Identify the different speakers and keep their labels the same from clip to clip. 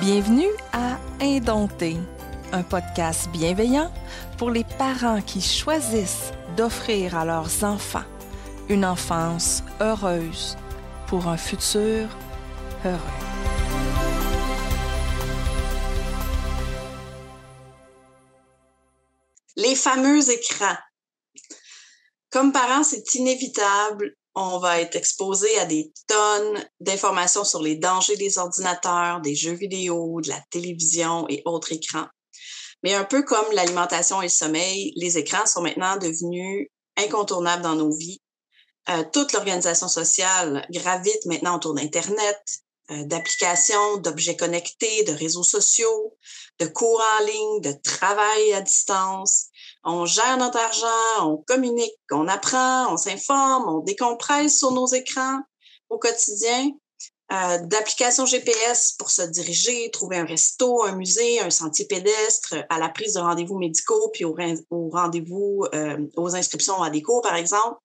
Speaker 1: Bienvenue à Indompté, un podcast bienveillant pour les parents qui choisissent d'offrir à leurs enfants une enfance heureuse pour un futur heureux.
Speaker 2: Les fameux écrans. Comme parents, c'est inévitable on va être exposé à des tonnes d'informations sur les dangers des ordinateurs, des jeux vidéo, de la télévision et autres écrans. Mais un peu comme l'alimentation et le sommeil, les écrans sont maintenant devenus incontournables dans nos vies. Euh, toute l'organisation sociale gravite maintenant autour d'Internet, euh, d'applications, d'objets connectés, de réseaux sociaux, de cours en ligne, de travail à distance on gère notre argent, on communique, on apprend, on s'informe, on décompresse sur nos écrans au quotidien. Euh, d'applications GPS pour se diriger, trouver un resto, un musée, un sentier pédestre, à la prise de rendez-vous médicaux, puis au, rendez-vous, euh, aux inscriptions à des cours, par exemple.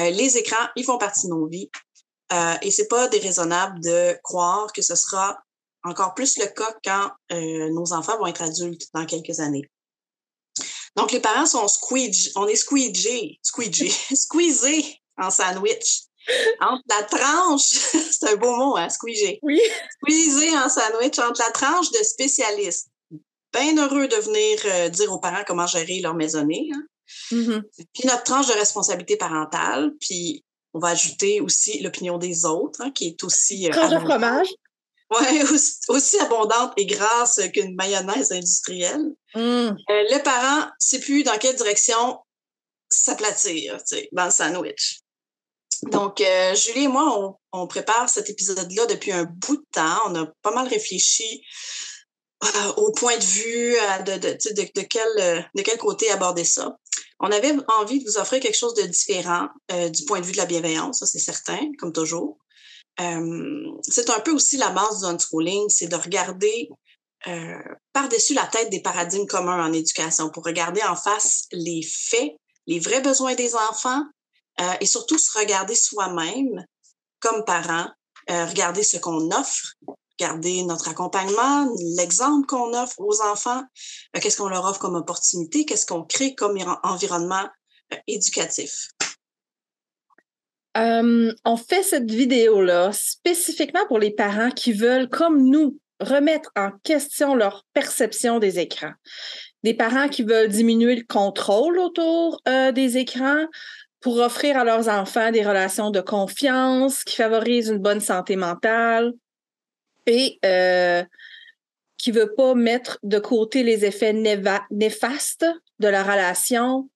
Speaker 2: Euh, les écrans, ils font partie de nos vies. Et c'est pas déraisonnable de croire que ce sera encore plus le cas quand nos enfants vont être adultes dans quelques années. Donc, les parents sont squeeged, on est squeegés, squeegés, squeezés en sandwich. Entre la tranche, c'est un beau mot, hein, squeezer.
Speaker 1: Oui.
Speaker 2: Squeezés en sandwich entre la tranche de spécialistes. Bien heureux de venir euh, dire aux parents comment gérer leur maisonnée. Hein. Mm-hmm. Puis notre tranche de responsabilité parentale, puis on va ajouter aussi l'opinion des autres, hein, qui est aussi...
Speaker 1: Euh, tranche de fromage.
Speaker 2: Oui, aussi, abondante et grasse qu'une mayonnaise industrielle. Mm. Euh, le parent ne sait plus dans quelle direction s'aplatir dans le sandwich. Donc, euh, Julie et moi, on, prépare cet épisode-là depuis un bout de temps. On a pas mal réfléchi euh, au point de vue de, de, de, quel, de quel côté aborder ça. On avait envie de vous offrir quelque chose de différent du point de vue de la bienveillance, ça c'est certain, comme toujours c'est un peu aussi la base du unschooling, c'est de regarder euh, par-dessus la tête des paradigmes communs en éducation pour regarder en face les faits, les vrais besoins des enfants euh, et surtout se regarder soi-même comme parent, euh, regarder ce qu'on offre, regarder notre accompagnement, l'exemple qu'on offre aux enfants, qu'est-ce qu'on leur offre comme opportunité, qu'est-ce qu'on crée comme environnement éducatif.
Speaker 1: Euh, on fait cette vidéo-là spécifiquement pour les parents qui veulent, comme nous, remettre en question leur perception des écrans. Des parents qui veulent diminuer le contrôle autour euh, des écrans pour offrir à leurs enfants des relations de confiance qui favorisent une bonne santé mentale et euh, qui ne veut pas mettre de côté les effets néfastes de la relation.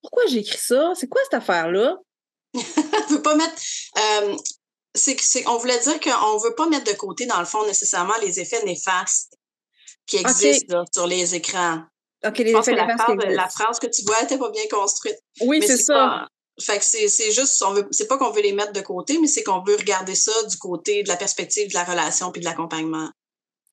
Speaker 1: Pourquoi j'écris ça? C'est quoi cette affaire-là?
Speaker 2: on veut pas mettre. Euh, c'est, on voulait dire qu'on veut pas mettre de côté, dans le fond, nécessairement les effets néfastes qui existent sur les écrans.
Speaker 1: OK, les effets néfastes.
Speaker 2: La, phrase que tu vois n'était pas bien construite.
Speaker 1: Oui, c'est, ça.
Speaker 2: fait que c'est, juste, on veut, c'est pas qu'on veut les mettre de côté, mais c'est qu'on veut regarder ça du côté de la perspective de la relation puis de l'accompagnement.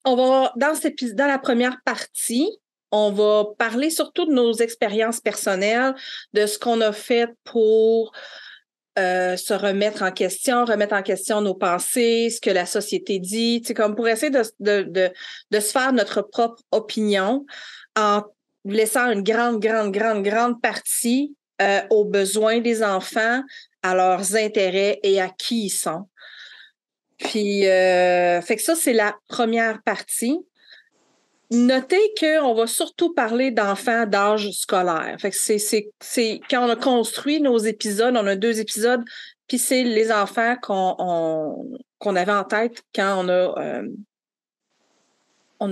Speaker 1: On va, dans, dans la première partie, on va parler surtout de nos expériences personnelles, de ce qu'on a fait pour euh, se remettre en question, remettre en question nos pensées, ce que la société dit, c'est comme pour essayer de, de, de, de, se faire notre propre opinion en laissant une grande, grande, grande, grande partie euh, aux besoins des enfants, à leurs intérêts et à qui ils sont. Puis, euh, fait que ça, c'est la première partie. Notez qu'on va surtout parler d'enfants d'âge scolaire. C'est, c'est, quand on a construit nos épisodes, on a deux épisodes, puis c'est les enfants qu'on, on, qu'on avait en tête quand on a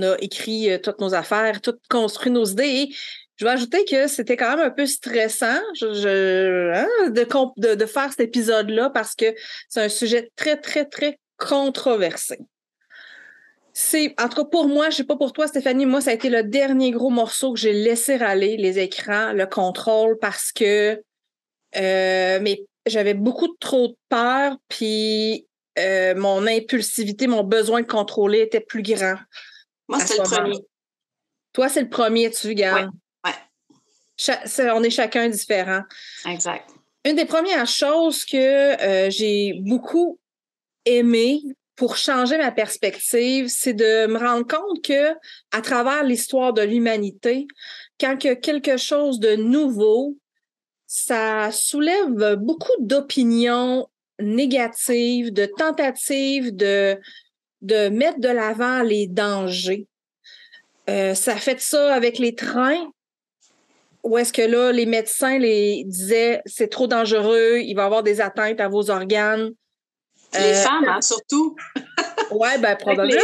Speaker 1: euh, écrit euh, toutes nos affaires, tout construit nos idées. Je vais ajouter que c'était quand même un peu stressant hein, de faire cet épisode-là parce que c'est un sujet très, très, très controversé c'est, en tout cas, pour moi, je sais pas pour toi, Stéphanie, moi, ça a été le dernier gros morceau que j'ai laissé râler, les écrans, le contrôle, parce que euh, mais j'avais beaucoup trop de peur, puis euh, mon impulsivité, mon besoin de contrôler était plus grand.
Speaker 2: Moi, c'est le premier.
Speaker 1: Toi, c'est le premier, tu.
Speaker 2: Ouais.
Speaker 1: ouais. on est chacun différent.
Speaker 2: Exact.
Speaker 1: Une des premières choses que euh, j'ai beaucoup aimé pour changer ma perspective, c'est de me rendre compte que à travers l'histoire de l'humanité, quand quelque chose de nouveau, ça soulève beaucoup d'opinions négatives, de tentatives de, de mettre de l'avant les dangers. Euh, ça fait ça avec les trains, où est-ce que là, les médecins les disaient c'est trop dangereux, il va y avoir des atteintes à vos organes.
Speaker 2: Les euh, femmes, hein, surtout.
Speaker 1: oui, ben probablement.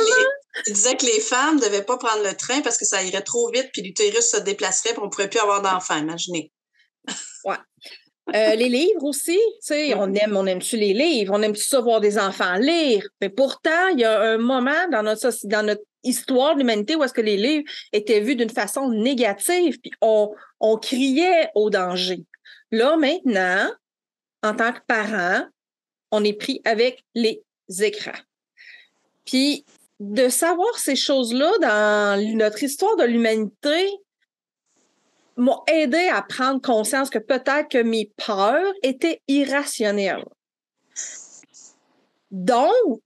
Speaker 2: ils disaient que les femmes ne devaient pas prendre le train parce que ça irait trop vite, puis l'utérus se déplacerait, puis on ne pourrait plus avoir d'enfants, imaginez.
Speaker 1: Oui. Euh, les livres aussi, tu sais, on aime, on aime-tu les livres, on aime-tu ça voir des enfants lire? Mais pourtant, il y a un moment dans notre, dans notre histoire de l'humanité où est-ce que les livres étaient vus d'une façon négative, puis on, on criait au danger. Là, maintenant, en tant que parent, on est pris avec les écrans. Puis de savoir ces choses-là dans notre histoire de l'humanité m'a aidé à prendre conscience que peut-être que mes peurs étaient irrationnelles. Donc,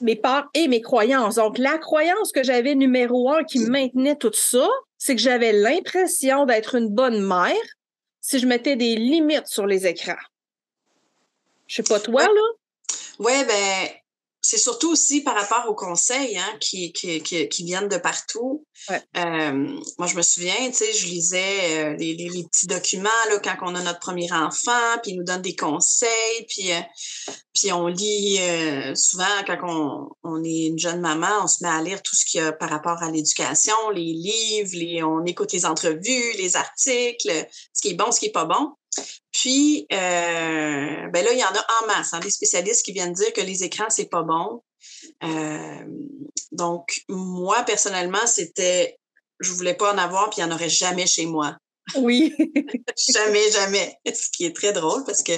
Speaker 1: mes peurs et mes croyances. Donc, la croyance que j'avais numéro un qui maintenait tout ça, c'est que j'avais l'impression d'être une bonne mère si je mettais des limites sur les écrans. Je sais pas toi, là?
Speaker 2: Oui, ben, c'est surtout aussi par rapport aux conseils hein, qui, qui, qui, viennent de partout. Euh, moi, je me souviens, tu sais, je lisais euh, les, les, petits documents là, quand on a notre premier enfant, puis ils nous donnent des conseils, puis, euh, puis on lit souvent quand on, on, est une jeune maman, on se met à lire tout ce qu'il y a par rapport à l'éducation, les livres, les, on écoute les entrevues, les articles, ce qui est bon, ce qui est pas bon. Puis, euh, ben là, il y en a en masse, hein, des spécialistes qui viennent dire que les écrans, c'est pas bon. Euh, donc, moi, personnellement, c'était, je voulais pas en avoir, puis il n'y en aurait jamais chez moi.
Speaker 1: Oui.
Speaker 2: jamais, jamais. Ce qui est très drôle parce que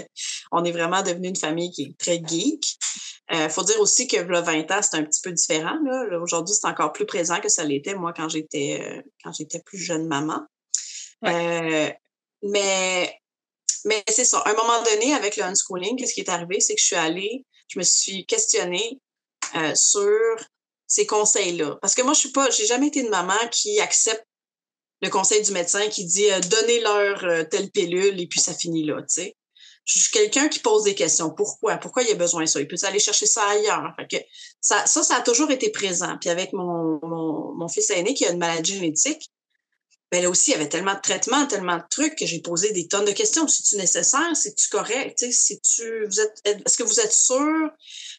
Speaker 2: on est vraiment devenu une famille qui est très geek. Il euh, faut dire aussi que le 20 ans, c'est un petit peu différent. Là. Aujourd'hui, c'est encore plus présent que ça l'était, moi, quand j'étais euh, quand j'étais plus jeune maman. Euh, mais mais c'est ça. À un moment donné, avec le unschooling, qu'est-ce qui est arrivé? C'est que je suis allée, je me suis questionnée euh, sur ces conseils-là. Parce que moi, je suis pas, j'ai jamais été une maman qui accepte le conseil du médecin qui dit euh, donnez-leur euh, telle pilule et puis ça finit là, tu sais. Je suis quelqu'un qui pose des questions. Pourquoi? Pourquoi il y a besoin de ça? Il peut aller chercher ça ailleurs. que ça, ça, a toujours été présent. Puis avec mon, mon fils aîné qui a une maladie génétique, ben là aussi, il y avait tellement de traitements, tellement de trucs que j'ai posé des tonnes de questions. C'est-tu nécessaire? C'est-tu correct? Si tu, vous êtes, est-ce que vous êtes sûr?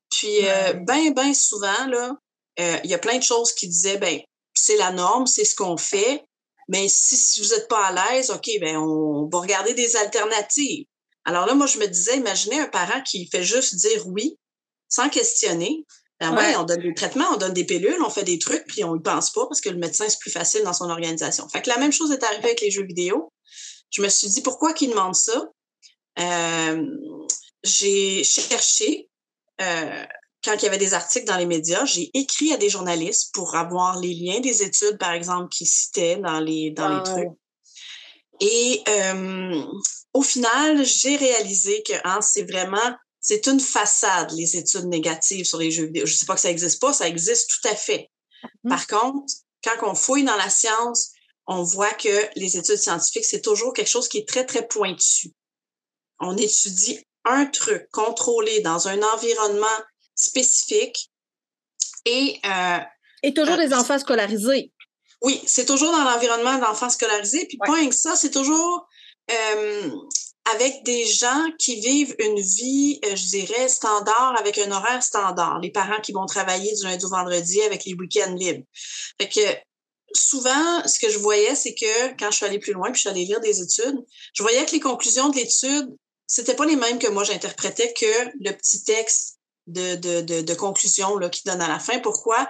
Speaker 2: Puis, euh, ben, ben souvent, là, euh, il y a plein de choses qui disaient, ben, c'est la norme, c'est ce qu'on fait. Mais si, si vous n'êtes pas à l'aise, OK, ben, on va regarder des alternatives. Alors là, moi, je me disais, imaginez un parent qui fait juste dire oui, sans questionner. Ben ouais. on donne des traitements, on donne des pilules, on fait des trucs, puis on y pense pas parce que le médecin, c'est plus facile dans son organisation. Fait que la même chose est arrivée avec les jeux vidéo. Je me suis dit, pourquoi qu'ils demandent ça? Euh, j'ai cherché, euh, quand il y avait des articles dans les médias, j'ai écrit à des journalistes pour avoir les liens des études, par exemple, qui citaient dans les, dans les trucs. Et euh, au final, j'ai réalisé que hein, c'est vraiment c'est une façade, les études négatives sur les jeux vidéo. Je ne sais pas que ça n'existe pas, ça existe tout à fait. Mm-hmm. Par contre, quand on fouille dans la science, on voit que les études scientifiques, c'est toujours quelque chose qui est très, très pointu. On étudie un truc contrôlé dans un environnement spécifique et... Euh,
Speaker 1: et toujours euh, des enfants scolarisés.
Speaker 2: Oui, c'est toujours dans l'environnement d'enfants scolarisés. Puis point que ça, c'est toujours euh, avec des gens qui vivent une vie, euh, je dirais, standard, avec un horaire standard. Les parents qui vont travailler du lundi au vendredi avec les week-ends libres. Fait que souvent, ce que je voyais, c'est que quand je suis allée plus loin, puis je suis allée lire des études, je voyais que les conclusions de l'étude, c'était pas les mêmes que moi j'interprétais que le petit texte de, conclusion là, qui donne à la fin. Pourquoi?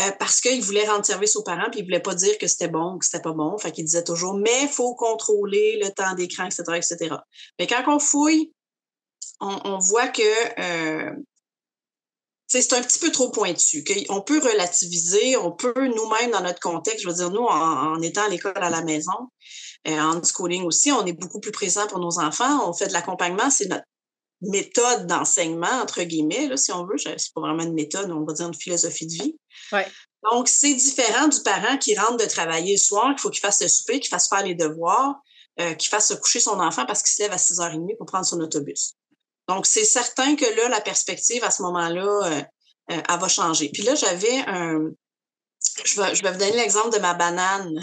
Speaker 2: Euh, parce qu'il voulait rendre service aux parents, puis il voulait pas dire que c'était bon ou que c'était pas bon. Fait qu'il disait toujours, mais il faut contrôler le temps d'écran, etc., etc. Mais quand on fouille, on, voit que euh, c'est un petit peu trop pointu. On peut relativiser, on peut nous-mêmes dans notre contexte, je veux dire, nous, en, étant à l'école à la maison, euh, en schooling aussi, on est beaucoup plus présent pour nos enfants, on fait de l'accompagnement, c'est notre méthode d'enseignement, entre guillemets, là, si on veut. C'est pas vraiment une méthode, on va dire une philosophie de vie.
Speaker 1: Ouais.
Speaker 2: Donc, c'est différent du parent qui rentre de travailler le soir, qu'il faut qu'il fasse le souper, qu'il fasse faire les devoirs, euh, qu'il fasse se coucher son enfant parce qu'il se lève à 6h30 pour prendre son autobus. Donc, c'est certain que là, la perspective à ce moment-là, euh, euh, elle va changer. Puis là, j'avais un. Je vais, je vais vous donner l'exemple de ma banane.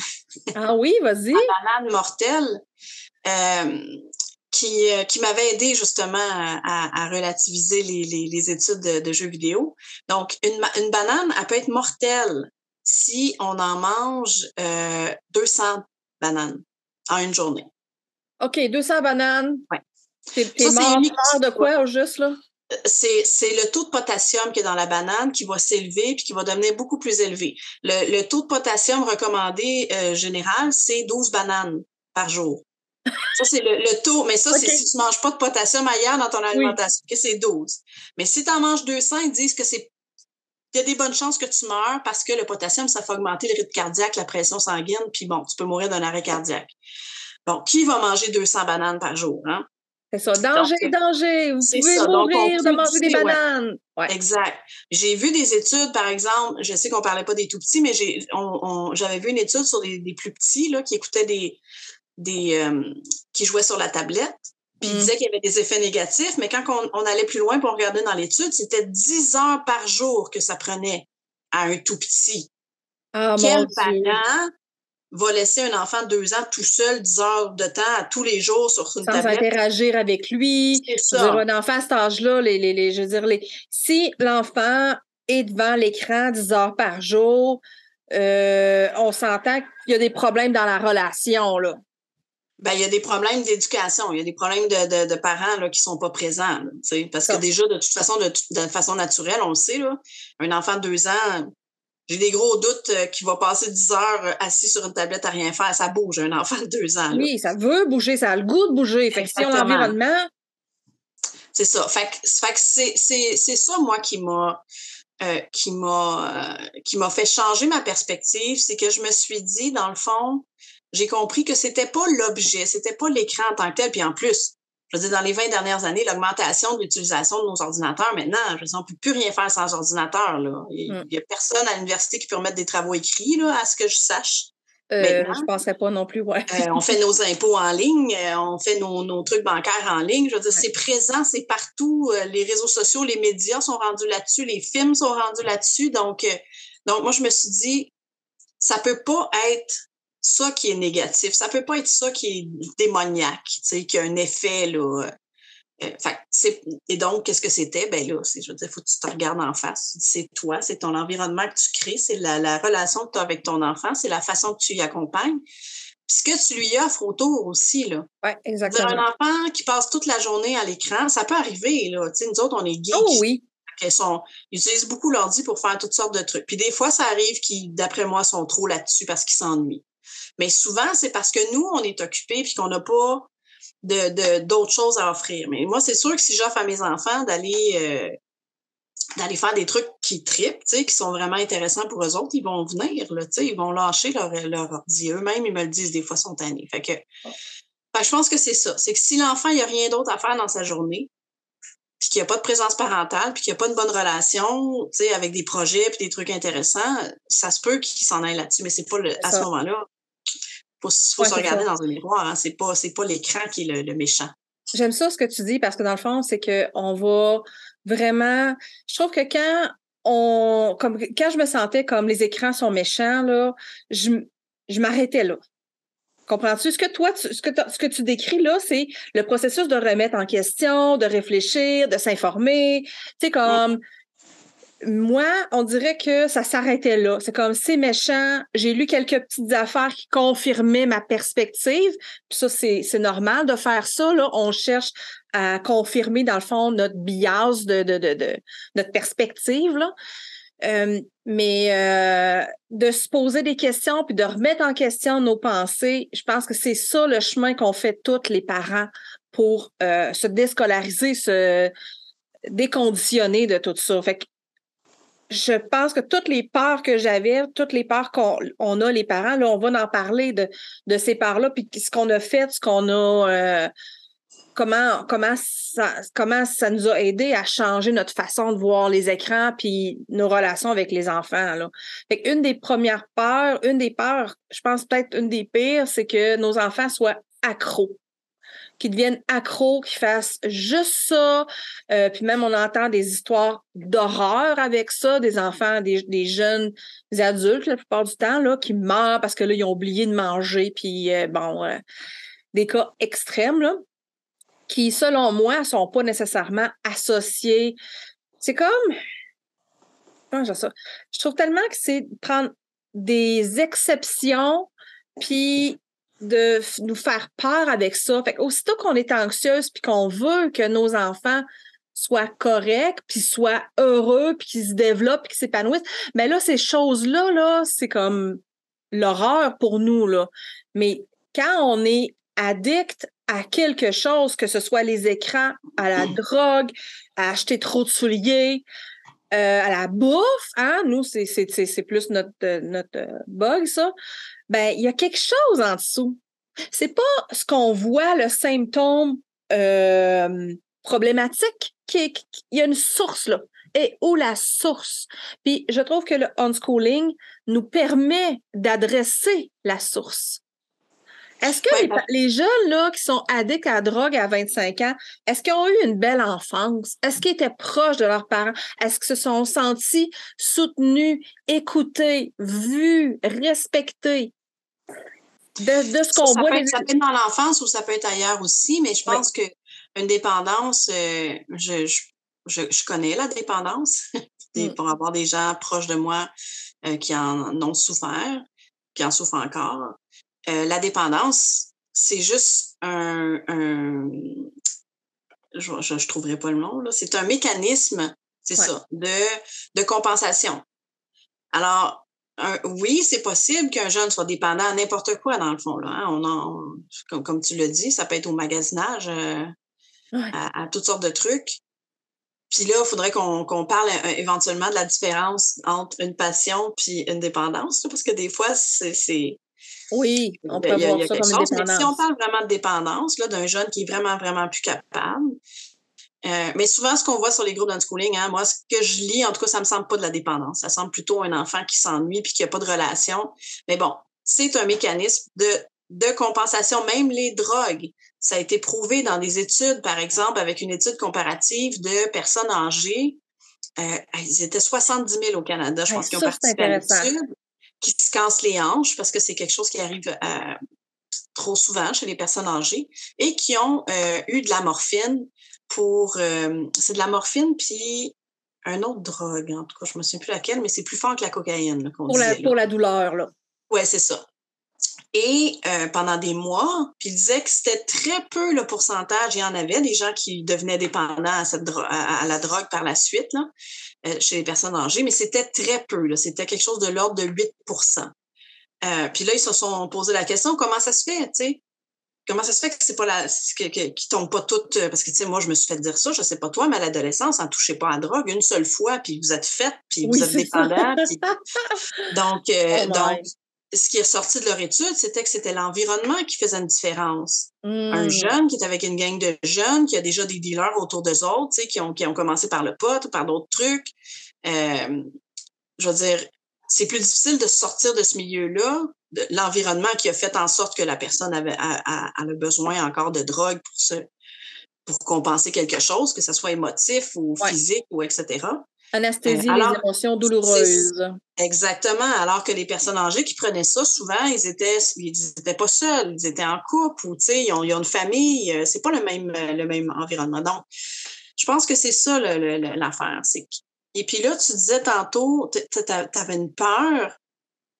Speaker 1: Ah oui, vas-y.
Speaker 2: ma banane mortelle. Qui, qui m'avait aidé justement à, à relativiser les, les, les études de, de, jeux vidéo. Donc, une, une banane, elle peut être mortelle si on en mange euh, 200 bananes en une journée.
Speaker 1: OK, 200 bananes.
Speaker 2: Oui.
Speaker 1: T'es mort de quoi au juste, là?
Speaker 2: C'est, c'est le taux de potassium qui est dans la banane qui va s'élever puis qui va devenir beaucoup plus élevé. Le, le taux de potassium recommandé euh, général, c'est 12 bananes par jour. Ça, c'est le, le, taux. Mais ça, okay. c'est si tu ne manges pas de potassium ailleurs dans ton alimentation, oui. que c'est 12. Mais si tu en manges 200, ils disent que c'est il y a des bonnes chances que tu meurs parce que le potassium, ça fait augmenter le rythme cardiaque, la pression sanguine, puis bon, tu peux mourir d'un arrêt cardiaque. Bon, qui va manger 200 bananes par jour? Hein?
Speaker 1: C'est ça. Danger, Donc, danger. Vous pouvez ça. mourir de manger des bananes.
Speaker 2: Ouais. Ouais. Exact. J'ai vu des études, par exemple, je sais qu'on parlait pas des tout petits, mais j'avais vu une étude sur des, des, plus petits là, qui écoutaient des, des euh, qui jouaient sur la tablette. Puis mm. il disait qu'il y avait des effets négatifs, mais quand on, on allait plus loin pour regarder dans l'étude, c'était 10 heures par jour que ça prenait à un tout petit.
Speaker 1: Oh,
Speaker 2: Quel parent va laisser un enfant de deux ans tout seul 10 heures de temps à tous les jours sur une
Speaker 1: Sans
Speaker 2: tablette?
Speaker 1: interagir avec lui.
Speaker 2: C'est ça.
Speaker 1: Dire, un enfant à cet âge-là, les, les, les, je veux dire, les, si l'enfant est devant l'écran 10 heures par jour, euh, on s'entend qu'il y a des problèmes dans la relation, là.
Speaker 2: Ben, il y a des problèmes d'éducation, il y a des problèmes de, de, de parents là, qui sont pas présents. Là, parce que déjà, de toute façon, de, de façon naturelle, on le sait, là, un enfant de deux ans, j'ai des gros doutes euh, qu'il va passer 10 heures assis sur une tablette à rien faire. Ça bouge, un enfant de deux ans. Là.
Speaker 1: Oui, ça veut bouger, ça a le goût de bouger. Fait que si on l'environnement.
Speaker 2: C'est ça. Fait que, fait que c'est, c'est, c'est ça, moi, qui m'a. Euh, qui m'a euh, qui m'a fait changer ma perspective, c'est que je me suis dit, dans le fond, j'ai compris que c'était pas l'objet, c'était pas l'écran en tant que tel. Puis en plus, je veux dire, dans les 20 dernières années, l'augmentation de l'utilisation de nos ordinateurs, maintenant, je veux dire, on peut plus rien faire sans ordinateur. Là. Il n'y a personne à l'université qui peut remettre des travaux écrits, là, à ce que je sache.
Speaker 1: Euh, je ne penserais pas non plus, ouais.
Speaker 2: euh, on fait nos impôts en ligne, euh, on fait nos, nos, trucs bancaires en ligne. Je veux dire, ouais. c'est présent, c'est partout. Euh, les réseaux sociaux, les médias sont rendus là-dessus, les films sont rendus là-dessus. Donc, donc, moi, je me suis dit, ça peut pas être ça qui est négatif. Ça peut pas être ça qui est démoniaque, tu sais, qui a un effet, là. Euh, fait, et donc, qu'est-ce que c'était? Ben là, je veux dire, faut que tu te regardes en face. C'est toi, c'est ton environnement que tu crées, c'est la, la, relation que tu as avec ton enfant, c'est la façon que tu y accompagnes. Puis ce que tu lui offres autour aussi, là.
Speaker 1: Oui, exactement.
Speaker 2: un enfant qui passe toute la journée à l'écran, ça peut arriver, là. Tu sais, nous autres, on est geeks.
Speaker 1: Oh oui.
Speaker 2: Ils, sont, ils utilisent beaucoup l'ordi pour faire toutes sortes de trucs. Puis des fois, ça arrive qu'ils, d'après moi, sont trop là-dessus parce qu'ils s'ennuient. Mais souvent, c'est parce que nous, on est occupés puis qu'on n'a pas de, de, d'autres choses à offrir. Mais moi, c'est sûr que si j'offre à mes enfants d'aller euh, d'aller faire des trucs qui tripent, qui sont vraiment intéressants pour eux autres, ils vont venir, là, ils vont lâcher leur, leur ordi. Eux-mêmes, ils me le disent des fois, sont tannés. Fait que, fait que je pense que c'est ça. C'est que si l'enfant, il n'y a rien d'autre à faire dans sa journée, puis qu'il n'y a pas de présence parentale, puis qu'il n'y a pas une bonne relation, tu sais, avec des projets puis des trucs intéressants, ça se peut qu'il s'en aille là-dessus, mais c'est pas le, à ce moment-là faut, faut ouais, se regarder ça. dans un miroir. Hein. C'est pas, pas l'écran qui est le, le méchant.
Speaker 1: J'aime ça ce que tu dis parce que dans le fond, c'est que on va vraiment. Je trouve que quand on, comme quand je me sentais comme les écrans sont méchants là, je, je m'arrêtais là. Comprends-tu? Ce que toi, tu, ce, que ce que tu décris là, c'est le processus de remettre en question, de réfléchir, de s'informer. Tu sais, comme. Moi, on dirait que ça s'arrêtait là. C'est comme c'est méchant. J'ai lu quelques petites affaires qui confirmaient ma perspective. Puis ça, c'est, normal de faire ça. Là. On cherche à confirmer, dans le fond, notre bias de, de, de, de notre perspective. Là. Euh, mais euh, de se poser des questions puis de remettre en question nos pensées, je pense que c'est ça le chemin qu'on fait tous les parents pour euh, se déscolariser, se déconditionner de tout ça. Fait que je pense que toutes les peurs que j'avais, toutes les peurs qu'on on a, les parents, là, on va en parler de, de ces peurs-là, puis ce qu'on a fait, ce qu'on a, euh, comment, comment, ça, comment ça nous a aidé à changer notre façon de voir les écrans puis nos relations avec les enfants. Là. Fait une des premières peurs, une des peurs, je pense peut-être une des pires, c'est que nos enfants soient accros qui deviennent accros, qui fassent juste ça. Euh, puis même, on entend des histoires d'horreur avec ça, des enfants, des, jeunes, des adultes, la plupart du temps, là, qui meurent parce que là, ils ont oublié de manger. Puis, euh, bon, euh, des cas extrêmes, là, qui, selon moi, sont pas nécessairement associés. C'est comme... ça? Je trouve tellement que c'est prendre des exceptions puis de nous faire peur avec ça. Fait aussitôt qu'on est anxieuse puis qu'on veut que nos enfants soient corrects, puis soient heureux, puis qu'ils se développent, puis qu'ils s'épanouissent, mais là, ces choses-là, là, c'est comme l'horreur pour nous, là. Mais quand on est addict à quelque chose, que ce soit les écrans, à la mmh. drogue, à acheter trop de souliers, euh, à la bouffe, hein, nous, c'est plus notre, notre bug, ça ben il y a quelque chose en dessous. C'est pas ce qu'on voit, le symptôme euh, problématique, il y a une source là. Et où la source? Puis je trouve que le unschooling nous permet d'adresser la source. Est-ce que les, jeunes là, qui sont addicts à la drogue à 25 ans, est-ce qu'ils ont eu une belle enfance? Est-ce qu'ils étaient proches de leurs parents? Est-ce qu'ils se sont sentis soutenus, écoutés, vus, respectés?
Speaker 2: de, ce qu'on voit. Peut être, Ça peut être dans l'enfance ou ça peut être ailleurs aussi, mais je pense que une dépendance, euh, je, je, je, connais la dépendance mm. pour avoir des gens proches de moi euh, qui en ont souffert, qui en souffrent encore. Euh, la dépendance, c'est juste un, un je, je, trouverai pas le mot, là. C'est un mécanisme, c'est ça, de, de compensation. Alors, oui, c'est possible qu'un jeune soit dépendant à n'importe quoi, dans le fond. Là, hein. on comme, tu l'as dit, ça peut être au magasinage, euh, à, toutes sortes de trucs. Puis là, il faudrait qu'on parle euh, éventuellement de la différence entre une passion puis une dépendance, parce que des fois, c'est...
Speaker 1: Oui, on peut voir ça comme
Speaker 2: chose, Mais si on parle vraiment de dépendance, d'un jeune qui est vraiment, vraiment plus capable, euh, mais souvent, ce qu'on voit sur les groupes d'unschooling, hein, moi, ce que je lis, en tout cas, ça me semble pas de la dépendance. Ça semble plutôt un enfant qui s'ennuie puis qui a pas de relation. Mais bon, c'est un mécanisme de, de compensation. Même les drogues, ça a été prouvé dans des études, par exemple, avec une étude comparative de personnes âgées. Euh, ils étaient 70 000 au Canada, je pense, qu'ils ont participé à l'étude, qui se cassent les hanches parce que c'est quelque chose qui arrive euh, trop souvent chez les personnes âgées et qui ont euh, eu de la morphine pour. Euh, c'est de la morphine, puis un autre drogue, en tout cas, je me souviens plus laquelle, mais c'est plus fort que la cocaïne.
Speaker 1: pour, la, pour la douleur, là.
Speaker 2: Oui, c'est ça. Et euh, pendant des mois, puis il disait que c'était très peu le pourcentage. Il y en avait des gens qui devenaient dépendants à, cette à, la drogue par la suite, là, euh, chez les personnes âgées, mais c'était très peu. C'était quelque chose de l'ordre de 8% euh, Puis là, ils se sont posé la question, comment ça se fait, tu sais? Comment ça se fait que c'est pas la, que, que, qui tombe pas toutes, euh, parce que, tu sais, moi, je me suis fait dire ça, je sais pas toi, mais à l'adolescence, en touchez pas à la drogue une seule fois, puis vous êtes faite, puis vous êtes dépendant. Donc, oh donc, ce qui est ressorti de leur étude, c'était que c'était l'environnement qui faisait une différence. Un mmh. jeune qui est avec une gang de jeunes, qui a déjà des dealers autour d'eux autres, qui ont, qui ont commencé par le pot ou par d'autres trucs. Euh, je veux dire, c'est plus difficile de sortir de ce milieu-là l'environnement qui a fait en sorte que la personne avait a, a, besoin encore de drogue pour se pour compenser quelque chose, que ce soit émotif ou physique ou etc.
Speaker 1: Anesthésie euh, les émotions douloureuses.
Speaker 2: Exactement. Alors que les personnes âgées qui prenaient ça, souvent, ils étaient, ils étaient pas seuls, ils étaient en couple ou, tu sais, ils ont, ils ont, une famille. Euh, c'est pas le même, le même environnement. Donc, je pense que c'est ça l'affaire. Et puis là, tu disais tantôt, tu avais une peur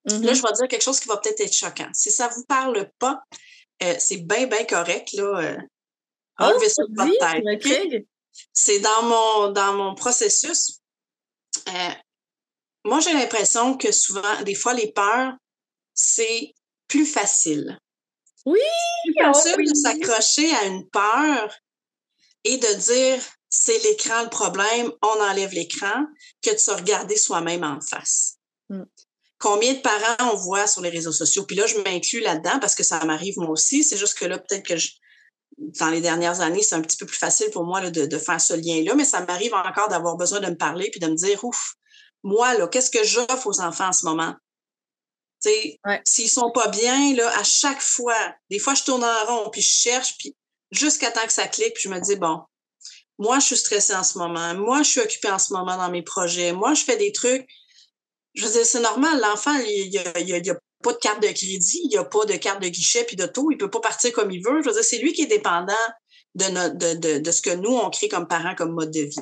Speaker 2: Là, mm-hmm. je vais dire quelque chose qui va peut-être être choquant. Si ça vous parle pas, euh, c'est bien, bien correct. Là, euh,
Speaker 1: oh, ça de votre tête.
Speaker 2: C'est dans mon, dans mon processus. Euh, moi, j'ai l'impression que souvent, des fois, les peurs, c'est plus facile.
Speaker 1: Oui!
Speaker 2: Plus facile oh de s'accrocher à une peur et de dire c'est l'écran le problème, on enlève l'écran, que de se regarder soi-même en face. Mm combien de parents on voit sur les réseaux sociaux? Puis là, je m'inclus là-dedans parce que ça m'arrive moi aussi. C'est juste que là, peut-être que je, dans les dernières années, c'est un petit peu plus facile pour moi de, de, faire ce lien-là, mais ça m'arrive encore d'avoir besoin de me parler puis de me dire, ouf, moi, là, qu'est-ce que j'offre aux enfants en ce moment? S'ils S'ils sont pas bien, là, à chaque fois, des fois, je tourne en rond, puis je cherche, puis jusqu'à temps que ça clique, puis je me dis, bon, moi, je suis stressée en ce moment. Moi, je suis occupée en ce moment dans mes projets. Moi, je fais des trucs. Je veux dire, c'est normal. L'enfant, il n'y a, pas de carte de crédit, il n'y a pas de carte de guichet puis de tout. Il peut pas partir comme il veut. Je veux dire, c'est lui qui est dépendant de, de, de, de ce que nous, on crée comme parents, comme mode de vie.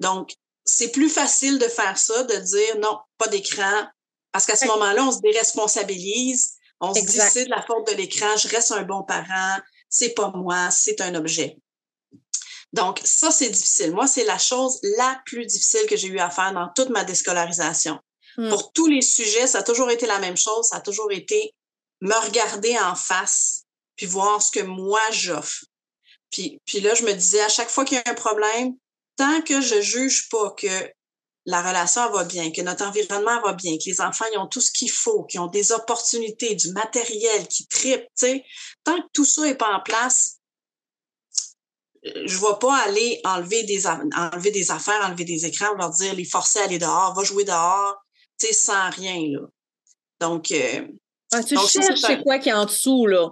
Speaker 2: Donc, c'est plus facile de faire ça, de dire non, pas d'écran, parce qu'à ce moment-là, on se déresponsabilise, on se dit c'est de la faute de l'écran, je reste un bon parent, c'est pas moi, c'est un objet. Donc, ça, c'est difficile. Moi, c'est la chose la plus difficile que j'ai eu à faire dans toute ma déscolarisation. Hmm. Pour tous les sujets, ça a toujours été la même chose. Ça a toujours été me regarder en face, puis voir ce que moi j'offre. Puis, puis là, je me disais, à chaque fois qu'il y a un problème, tant que je juge pas que la relation va bien, que notre environnement va bien, que les enfants ont tout ce qu'il faut, qu'ils ont des opportunités, du matériel, qui sais, tant que tout ça est pas en place, je ne vais pas aller enlever des, enlever des affaires, enlever des écrans, leur dire, les forcer à aller dehors, va jouer dehors, sais, sans rien, là. Donc, euh,
Speaker 1: ah, tu cherches c'est quoi qui est en dessous, là?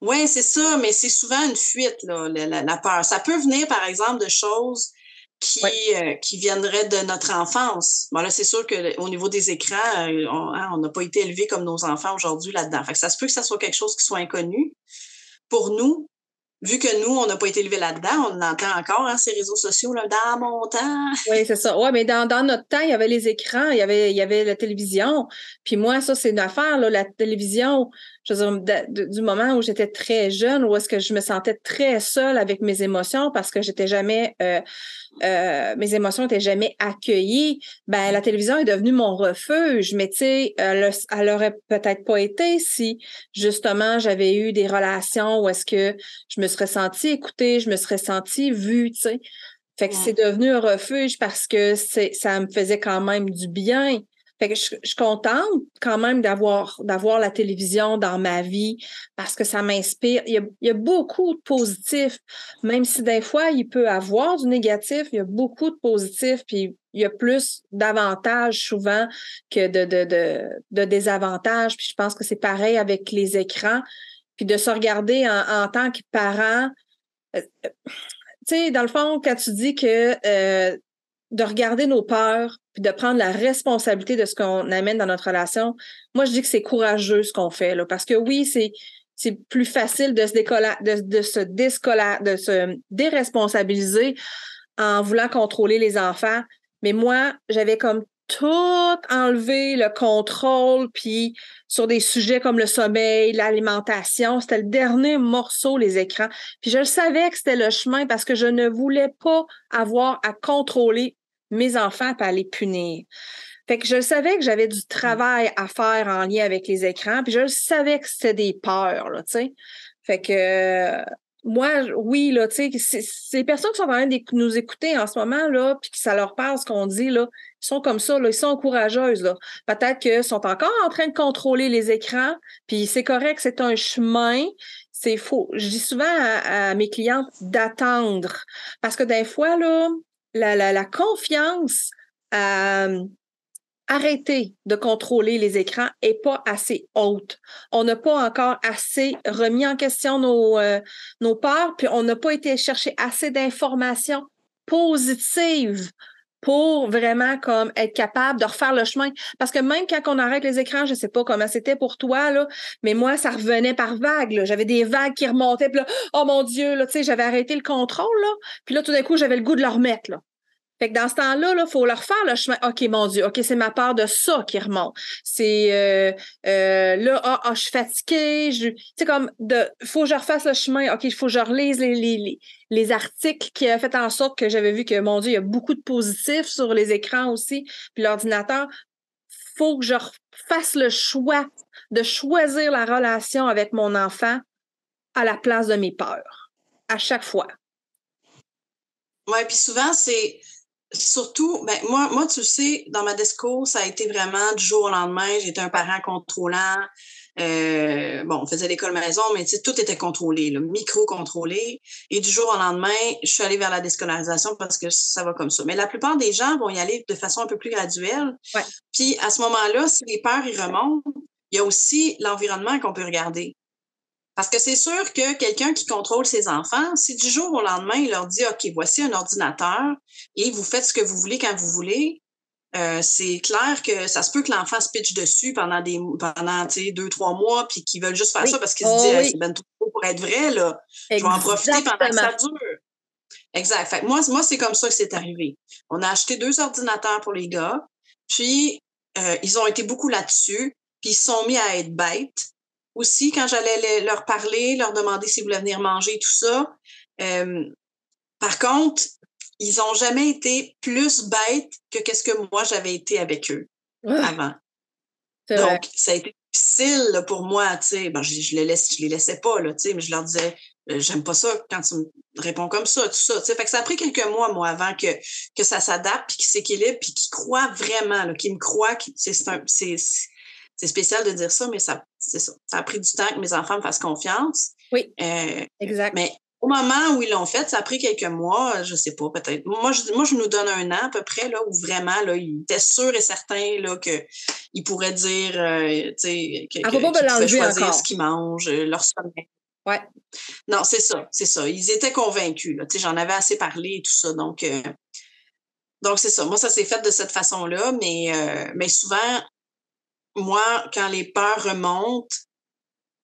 Speaker 2: Oui, c'est ça, mais c'est souvent une fuite, là, la, peur. Ça peut venir, par exemple, de choses qui, euh, qui viendraient de notre enfance. Bon, là, c'est sûr qu'au niveau des écrans, euh, hein, on n'a pas été élevé comme nos enfants aujourd'hui là-dedans. Fait que ça se peut que ça soit quelque chose qui soit inconnu pour nous, vu que nous, on n'a pas été élevés là-dedans, on entend encore, hein, ces réseaux sociaux, là, dans mon temps.
Speaker 1: Oui, c'est ça. Oui, mais dans, notre temps, il y avait les écrans, il y avait, la télévision. Puis moi, ça, c'est une affaire, la télévision, je veux dire, du moment où j'étais très jeune, où est-ce que je me sentais très seule avec mes émotions parce que j'étais jamais, euh, euh, mes émotions n'étaient jamais accueillies, ben la télévision est devenue mon refuge. Mais tu sais, elle, elle aurait peut-être pas été si justement j'avais eu des relations où est-ce que je me serais sentie écoutée, je me serais sentie vue, tu sais. Fait que c'est devenu un refuge parce que c'est, ça me faisait quand même du bien. Fait que je, suis contente quand même d'avoir d'avoir la télévision dans ma vie parce que ça m'inspire. Il y, a, il y, a, beaucoup de positifs, même si des fois il peut avoir du négatif, il y a beaucoup de positifs, puis il y a plus d'avantages souvent que de, de, de, de désavantages. Puis je pense que c'est pareil avec les écrans. Puis de se regarder en, en tant que parent. Euh, euh, tu sais, dans le fond, quand tu dis que euh, de regarder nos peurs, puis de prendre la responsabilité de ce qu'on amène dans notre relation, moi, je dis que c'est courageux ce qu'on fait, là, parce que oui, c'est plus facile de se, de se de se déresponsabiliser en voulant contrôler les enfants. Mais moi, j'avais comme tout enlevé le contrôle, puis sur des sujets comme le sommeil, l'alimentation, c'était le dernier morceau, les écrans. Puis je le savais que c'était le chemin parce que je ne voulais pas avoir à contrôler mes enfants à les punir. Fait que je savais que j'avais du travail à faire en lien avec les écrans, puis je savais que c'était des peurs, là, tu sais. Fait que moi, oui, là, tu sais, ces personnes qui sont en train de nous écouter en ce moment, là, puis que ça leur parle ce qu'on dit, là, ils sont comme ça, là, ils sont courageuses, là. Peut-être qu'ils sont encore en train de contrôler les écrans, puis c'est correct, c'est un chemin, c'est faux. Je dis souvent à, mes clientes d'attendre, parce que des fois, là, la, la, la confiance euh, arrêter de contrôler les écrans est pas assez haute. On n'a pas encore assez remis en question nos, euh, nos peurs, puis on n'a pas été chercher assez d'informations positives pour vraiment comme être capable de refaire le chemin. Parce que même quand on arrête les écrans, je sais pas comment c'était pour toi, là, mais moi, ça revenait par vagues. J'avais des vagues qui remontaient, puis là, oh mon Dieu, là, tu sais, j'avais arrêté le contrôle, là. Puis là, tout d'un coup, j'avais le goût de le remettre, là. Que dans ce temps-là, il faut leur faire le chemin. OK, mon Dieu, OK, c'est ma part de ça qui remonte. C'est euh, euh, là, ah, ah, je suis fatiguée. Je... sais, comme de faut que je refasse le chemin. OK, il faut que je relise les, articles qui ont fait en sorte que j'avais vu que, mon Dieu, il y a beaucoup de positifs sur les écrans aussi, puis l'ordinateur. faut que je fasse le choix de choisir la relation avec mon enfant à la place de mes peurs, à chaque fois.
Speaker 2: Oui, puis souvent, c'est surtout, ben, moi, moi, tu sais, dans ma discours, ça a été vraiment du jour au lendemain. J'étais un parent contrôlant. Euh, bon, on faisait l'école maison, mais tout était contrôlé, micro-contrôlé. Et du jour au lendemain, je suis allée vers la déscolarisation parce que ça va comme ça. Mais la plupart des gens vont y aller de façon un peu plus graduelle. Puis à ce moment-là, si les peurs y remontent, il y a aussi l'environnement qu'on peut regarder. Parce que c'est sûr que quelqu'un qui contrôle ses enfants, si du jour au lendemain, il leur dit, OK, voici un ordinateur et vous faites ce que vous voulez quand vous voulez, euh, c'est clair que ça se peut que l'enfant se pitche dessus pendant des pendant deux, trois mois, puis qu'ils veulent juste faire ça parce qu'ils se oh disent c'est ben trop pour être vrai, là. Je vais en profiter pendant que ça dure. Exact. Fait moi, moi c'est comme ça que c'est arrivé. On a acheté deux ordinateurs pour les gars, puis euh, ils ont été beaucoup là-dessus, puis ils se sont mis à être bêtes. Aussi, quand j'allais leur parler, leur demander s'ils voulaient venir manger, tout ça. Euh, par contre, ils ont jamais été plus bêtes que qu'est-ce que moi j'avais été avec eux avant. Donc, ça a été difficile pour moi, tu sais. Ben, je, je, les laisse, je les laissais pas, là, tu sais, mais je leur disais, euh, j'aime pas ça quand tu me réponds comme ça, tout ça, tu sais. Fait que ça a pris quelques mois, moi, avant que, que ça s'adapte, puis qu'ils s'équilibre, puis qu'ils croient vraiment, qu'ils me croient, c'est c'est c'est spécial de dire ça, mais ça, c'est ça. Ça a pris du temps que mes enfants me fassent confiance.
Speaker 1: Oui. Euh, exact.
Speaker 2: Mais au moment où ils l'ont fait, ça a pris quelques mois, je sais pas, peut-être. Moi, je, moi, je nous donne un an à peu près, là, où vraiment, là, ils étaient sûrs et certains, là, qu'ils pourraient dire, euh, tu sais, qu'ils pouvaient choisir ce qu'ils mangent, euh, leur sommeil.
Speaker 1: Ouais.
Speaker 2: Non, c'est ça, c'est ça. Ils étaient convaincus, là. Tu sais, j'en avais assez parlé et tout ça, donc... Euh, donc, c'est ça. Moi, ça s'est fait de cette façon-là, mais, mais souvent, moi, quand les peurs remontent,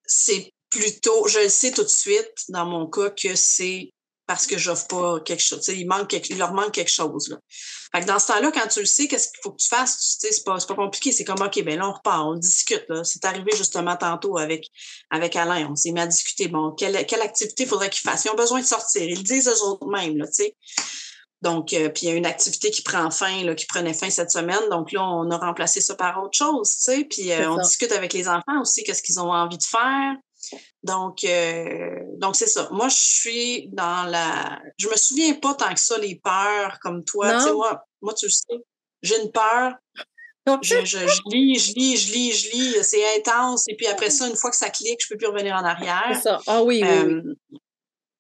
Speaker 2: c'est plutôt, je le sais tout de suite dans mon cas que c'est parce que j'offre pas quelque chose. il, manque il leur manque quelque chose. Là. Fait que dans ce temps-là, quand tu le sais, qu'est-ce qu'il faut que tu fasses? Tu sais, c'est pas, pas compliqué. C'est comme, OK, ben là, on repart, on discute. C'est arrivé justement tantôt avec, avec Alain. On s'est mis à discuter. Bon, quelle, quelle activité faudrait qu'ils fassent? Ils ont besoin de sortir. Ils le disent eux-mêmes, tu sais. Donc, euh, puis il y a une activité qui prend fin, là, qui prenait fin cette semaine. Donc là, on a remplacé ça par autre chose, tu sais. Puis euh, on discute avec les enfants aussi, qu'est-ce qu'ils ont envie de faire. Donc, euh, donc c'est ça. Moi, je suis dans la. Je me souviens pas tant que ça les peurs comme toi. Tu sais, moi, moi, tu le sais, j'ai une peur. Je, je, lis, je lis, je lis, je lis. C'est intense. Et puis après ça, une fois que ça clique, je peux plus revenir en arrière.
Speaker 1: C'est ça. Ah oui, oui, oui.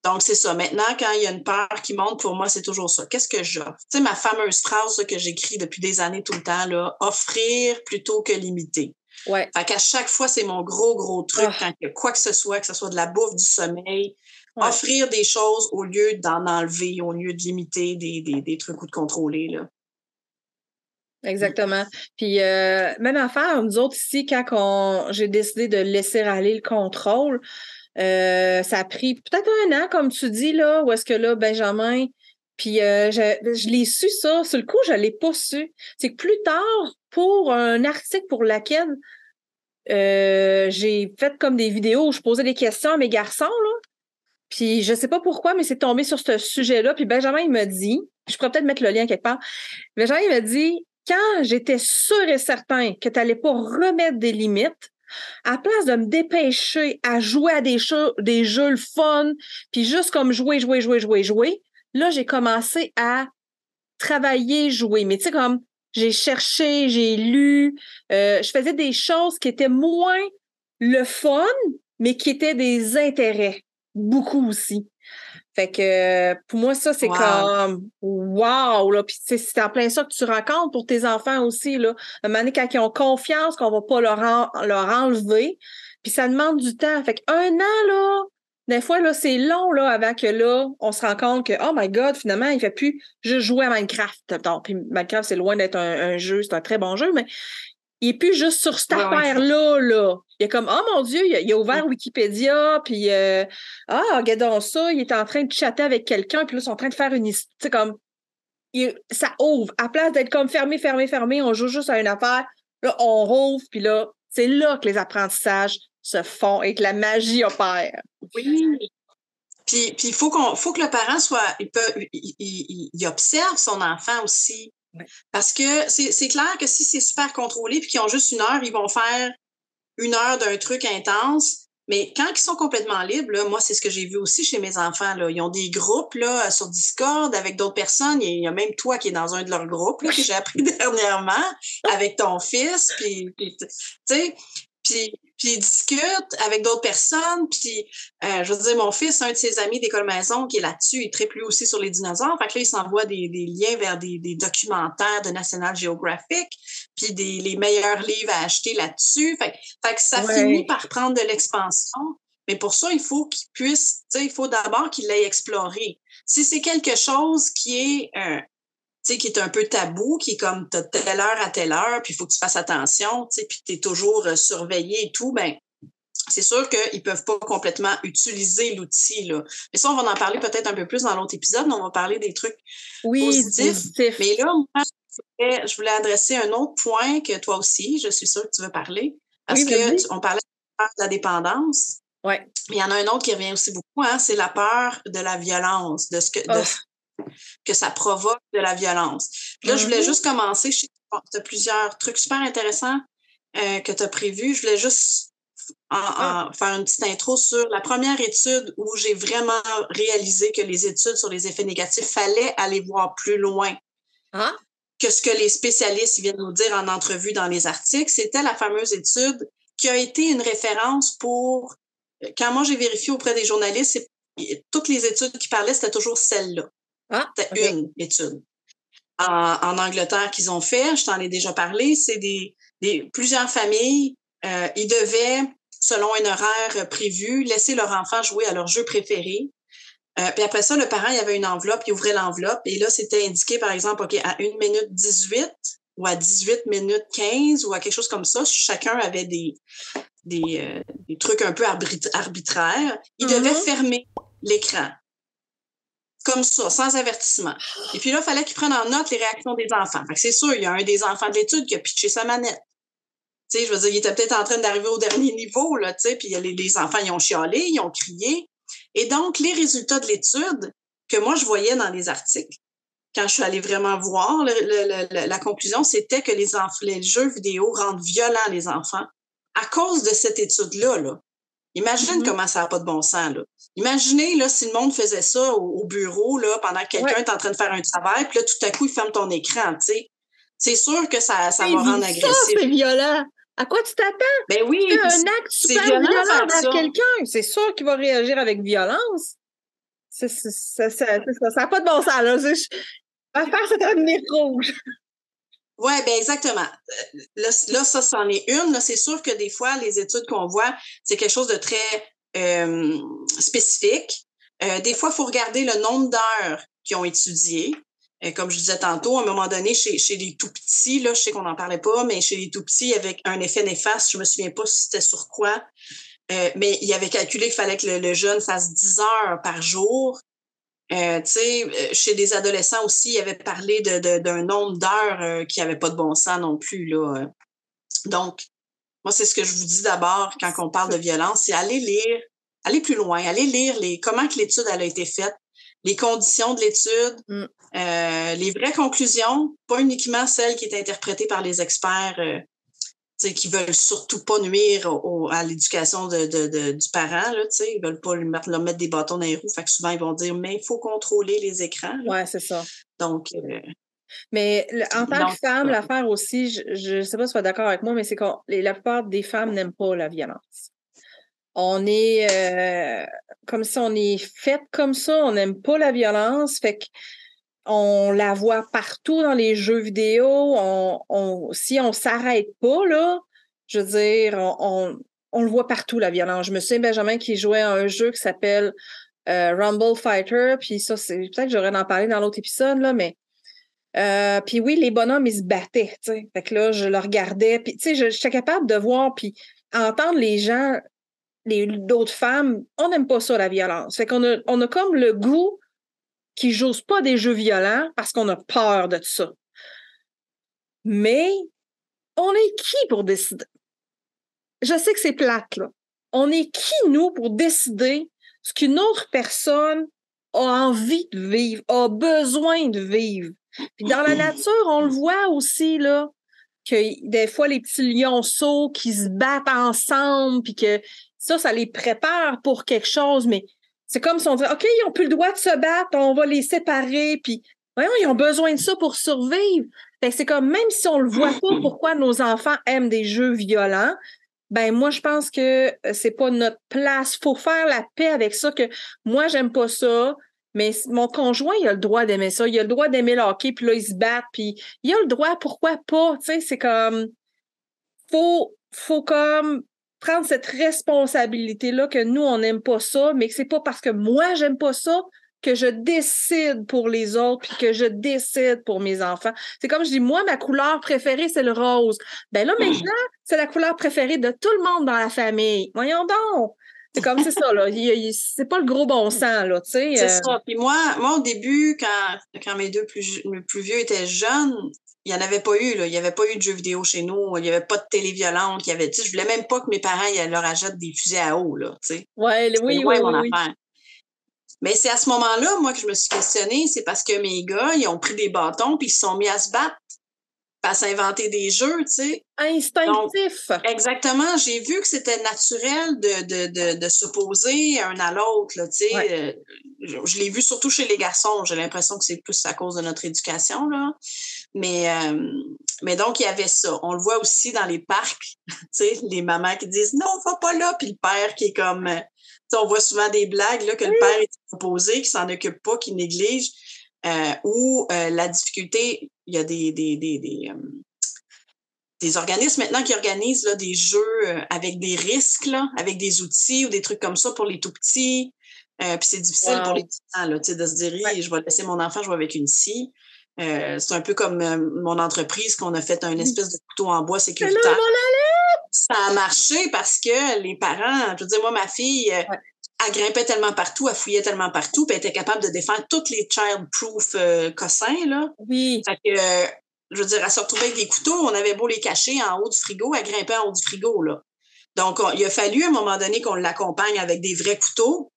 Speaker 2: Donc, c'est ça. Maintenant, quand il y a une peur qui monte, pour moi, c'est toujours ça. Qu'est-ce que j'offre? Tu sais, ma fameuse phrase que j'écris depuis des années tout le temps, là, offrir plutôt que limiter.
Speaker 1: Ouais.
Speaker 2: Fait qu'à chaque fois, c'est mon gros, gros truc ah. quand il y a quoi que ce soit, que ce soit de la bouffe, du sommeil, offrir des choses au lieu d'en enlever, au lieu de limiter des, des, des trucs ou de contrôler, là.
Speaker 1: Exactement. Puis euh, même affaire, nous autres ici, quand j'ai décidé de laisser aller le contrôle, euh, ça a pris peut-être un an, comme tu dis, là, où est-ce que là, Benjamin, puis euh, je, l'ai su ça. Sur le coup, je ne l'ai pas su. C'est que plus tard, pour un article pour laquelle euh, j'ai fait comme des vidéos où je posais des questions à mes garçons, là. Puis je sais pas pourquoi, mais c'est tombé sur ce sujet-là. Puis Benjamin, il m'a dit, je pourrais peut-être mettre le lien quelque part. Benjamin, il m'a dit, quand j'étais sûr et certain que tu n'allais pas remettre des limites, à place de me dépêcher à jouer à des, jeux, des jeux le fun, puis juste comme jouer, jouer, jouer, jouer, jouer, là, j'ai commencé à travailler, jouer. Mais tu sais, comme j'ai cherché, j'ai lu, euh, je faisais des choses qui étaient moins le fun, mais qui étaient des intérêts, beaucoup aussi. Fait que pour moi, ça, c'est comme wow! Là. Puis c'est en plein ça que tu rencontres pour tes enfants aussi. Là. À un moment donné, quand ils ont confiance qu'on va pas leur, leur enlever, puis ça demande du temps. Fait qu'un an, là, des fois, là, c'est long là, avant que là, on se rend compte que Oh my God, finalement, il ne fait plus juste jouer à Minecraft. Donc, puis Minecraft, c'est loin d'être un, jeu, c'est un très bon jeu, mais il n'est plus juste sur cette affaire-là, là. Il est comme, oh mon Dieu, il a, ouvert Wikipédia, puis euh, ah, regardons ça, il est en train de chatter avec quelqu'un, puis là, ils sont en train de faire une histoire. Tu sais, comme, ça ouvre. À place d'être comme fermé, fermé, fermé, on joue juste à une affaire, là, on rouvre, puis là, c'est là que les apprentissages se font et que la magie opère.
Speaker 2: Oui. Puis il faut, qu'on, faut que le parent soit, il, peut, il observe son enfant aussi. Parce que c'est clair que si c'est super contrôlé puis qu'ils ont juste une heure, ils vont faire une heure d'un truc intense. Mais quand ils sont complètement libres, moi, c'est ce que j'ai vu aussi chez mes enfants. Là. Ils ont des groupes là, sur Discord avec d'autres personnes. Il y a même toi qui es dans un de leurs groupes que j'ai appris dernièrement avec ton fils. Puis, puis tu sais, puis, puis il discute avec d'autres personnes. Puis, euh, je veux dire, mon fils, un de ses amis d'école maison qui est là-dessus, il triple lui aussi sur les dinosaures. Fait que là, il s'envoie des, des, liens vers des, des, documentaires de National Geographic, puis des, les meilleurs livres à acheter là-dessus. Fait, fait, que ça finit par prendre de l'expansion. Mais pour ça, il faut qu'il puisse, tu sais, il faut d'abord qu'il l'ait exploré. Si c'est quelque chose qui est euh, tu sais, qui est un peu tabou, qui est comme t'as telle heure à telle heure, puis il faut que tu fasses attention, tu sais, puis tu es toujours euh, surveillé et tout, ben c'est sûr qu'ils peuvent pas complètement utiliser l'outil. Là. Mais ça, on va en parler peut-être un peu plus dans l'autre épisode, mais on va parler des trucs oui, positifs. Mais là, moi, je voulais adresser un autre point que toi aussi, je suis sûre que tu veux parler. Parce que on parlait de la dépendance.
Speaker 1: Ouais.
Speaker 2: Il y en a un autre qui revient aussi beaucoup, hein, c'est la peur de la violence, de ce que, de, oh que ça provoque de la violence. là, je voulais mm-hmm. juste commencer. Tu as plusieurs trucs super intéressants euh, que tu as prévus. Je voulais juste ah. faire une petite intro sur la première étude où j'ai vraiment réalisé que les études sur les effets négatifs, fallait aller voir plus loin.
Speaker 1: Ah.
Speaker 2: que ce que les spécialistes viennent nous dire en entrevue dans les articles. C'était la fameuse étude qui a été une référence pour, quand moi j'ai vérifié auprès des journalistes, toutes les études qui parlaient, c'était toujours celle-là.
Speaker 1: Ah,
Speaker 2: C'était une étude. En, Angleterre qu'ils ont fait, je t'en ai déjà parlé, c'est des, des, plusieurs familles, euh, ils devaient, selon un horaire prévu, laisser leur enfant jouer à leur jeu préféré. Euh, puis après ça, le parent, il avait une enveloppe, il ouvrait l'enveloppe et là, c'était indiqué, par exemple, OK, à 1 minute 18 ou à 18 minutes 15 ou à quelque chose comme ça. Chacun avait des, des, euh, des trucs un peu arbitraires. Il devait mm-hmm. fermer l'écran comme ça, sans avertissement. Et puis là, il fallait qu'ils prennent en note les réactions des enfants. Fait que c'est sûr, il y a un des enfants de l'étude qui a pitché sa manette. Tu sais, je veux dire, il était peut-être en train d'arriver au dernier niveau, là, tu sais, puis les, les, enfants, ils ont chialé, ils ont crié. Et donc, les résultats de l'étude que moi, je voyais dans les articles, quand je suis allée vraiment voir, la conclusion, c'était que les, les jeux vidéo rendent violents les enfants à cause de cette étude-là. Là. Imagine mm-hmm. comment ça n'a pas de bon sens. Là. Imaginez là, si le monde faisait ça au, bureau là, pendant que quelqu'un est en train de faire un travail, puis là, tout à coup, il ferme ton écran. C'est sûr que ça, ça va rendre agressif.
Speaker 1: c'est violent. À quoi tu t'attends?
Speaker 2: Ben oui.
Speaker 1: C'est un acte super violent, violent envers quelqu'un. C'est sûr qu'il va réagir avec violence. Ça n'a pas de bon sens. Là. L'affaire, c'est un rouge.
Speaker 2: Oui, ben exactement. Là, là ça, c'en est une. C'est sûr que des fois, les études qu'on voit, c'est quelque chose de très euh, spécifique. Euh, des fois, il faut regarder le nombre d'heures qu'ils ont étudié. Euh, comme je disais tantôt, à un moment donné, chez, chez les tout petits, là, je sais qu'on n'en parlait pas, mais chez les tout petits, avec un effet néfaste, je me souviens pas si c'était sur quoi, euh, mais il avait calculé qu'il fallait que le, le, jeune fasse 10 heures par jour. Euh, euh, chez des adolescents aussi, il avait parlé d'un de, nombre d'heures euh, qui n'avait pas de bon sens non plus. Là. Donc, moi, c'est ce que je vous dis d'abord quand on parle de violence, c'est aller lire, aller plus loin, aller lire les comment que l'étude a été faite, les conditions de l'étude, mm. euh, les vraies conclusions, pas uniquement celles qui étaient interprétées par les experts qui veulent surtout pas nuire à l'éducation de, de, du parent, là, ils veulent pas lui mettre, leur mettre des bâtons dans les roues. Fait que souvent, ils vont dire, mais il faut contrôler les écrans.
Speaker 1: Oui, c'est ça.
Speaker 2: Donc, euh,
Speaker 1: mais en tant que femme, l'affaire aussi, je ne sais pas si tu es d'accord avec moi, mais c'est que la plupart des femmes n'aiment pas la violence. On est euh, comme si on est fait comme ça, on n'aime pas la violence. Fait que on la voit partout dans les jeux vidéo. On, si on s'arrête pas, là, je veux dire, on, le voit partout, la violence. Je me souviens, Benjamin, qui jouait à un jeu qui s'appelle euh, Rumble Fighter, puis ça, c'est peut-être que j'aurais en parler dans l'autre épisode, là, mais euh, puis oui, les bonhommes, ils se battaient. Fait que là, je le regardais, puis tu sais, j'étais capable de voir, puis entendre les gens, les d'autres femmes, on n'aime pas ça, la violence. Fait qu'on a, on a comme le goût qui jouent pas des jeux violents parce qu'on a peur de ça. Mais on est qui pour décider? Je sais que c'est plate, là. On est qui, nous, pour décider ce qu'une autre personne a envie de vivre, a besoin de vivre? Puis dans la nature, on le voit aussi, là, que des fois, les petits lionceaux qui se battent ensemble, puis que ça, ça les prépare pour quelque chose, mais c'est comme si on disait, OK, ils n'ont plus le droit de se battre, on va les séparer, puis voyons, ils ont besoin de ça pour survivre. c'est comme, même si on ne le voit pas, pourquoi nos enfants aiment des jeux violents, ben moi, je pense que euh, c'est pas notre place. Faut faire la paix avec ça, que moi, j'aime pas ça, mais mon conjoint, il a le droit d'aimer ça. Il a le droit d'aimer le hockey, puis là, il se bat, puis il a le droit, pourquoi pas? Tu sais, c'est comme... Faut, faut comme prendre cette responsabilité-là que nous, on n'aime pas ça, mais que c'est pas parce que moi, j'aime pas ça que je décide pour les autres puis que je décide pour mes enfants. C'est comme je dis, moi, ma couleur préférée, c'est le rose. Ben là, maintenant, c'est la couleur préférée de tout le monde dans la famille. Voyons donc. C'est comme c'est ça, là. C'est pas le gros bon sens, là, tu sais.
Speaker 2: C'est euh. ça. Puis moi, moi, au début, quand, quand mes deux plus, plus vieux étaient jeunes, il n'y en avait pas eu, là. Il n'y avait pas eu de jeux vidéo chez nous. Il n'y avait pas de télé violente. Il y avait, je voulais même pas que mes parents leur achètent des fusils à eau, là, tu sais.
Speaker 1: Ouais, oui, oui, oui,
Speaker 2: Mais c'est à ce moment-là, moi, que je me suis questionnée. C'est parce que mes gars, ils ont pris des bâtons puis ils se sont mis à se battre à s'inventer des jeux, tu sais.
Speaker 1: Instinctif.
Speaker 2: exactement. J'ai vu que c'était naturel de, de, de, de s'opposer un à l'autre, tu sais. Euh, je, l'ai vu surtout chez les garçons. J'ai l'impression que c'est plus à cause de notre éducation, là. Mais, euh, mais donc, il y avait ça. On le voit aussi dans les parcs, tu sais, les mamans qui disent non, va pas là, puis le père qui est comme. Euh, on voit souvent des blagues là, que le père est opposé, qui s'en occupe pas, qui néglige. Euh, ou euh, la difficulté, il y a des, des, des, des, euh, des organismes maintenant qui organisent là, des jeux avec des risques, là, avec des outils ou des trucs comme ça pour les tout petits. puis c'est difficile pour les petits là, de se dire, je vais laisser mon enfant jouer avec une scie. c'est un peu comme mon entreprise qu'on a fait un espèce de couteau en bois sécuritaire. Ça a marché parce que les parents, je veux dire, moi, ma fille, elle grimpait tellement partout, elle fouillait tellement partout, puis elle était capable de défendre toutes les child-proof euh, cossins, là.
Speaker 1: Oui.
Speaker 2: Fait que, euh, je veux dire, elle se retrouvait avec des couteaux, on avait beau les cacher en haut du frigo, elle grimpait en haut du frigo, là. Donc, il a fallu à un moment donné qu'on l'accompagne avec des vrais couteaux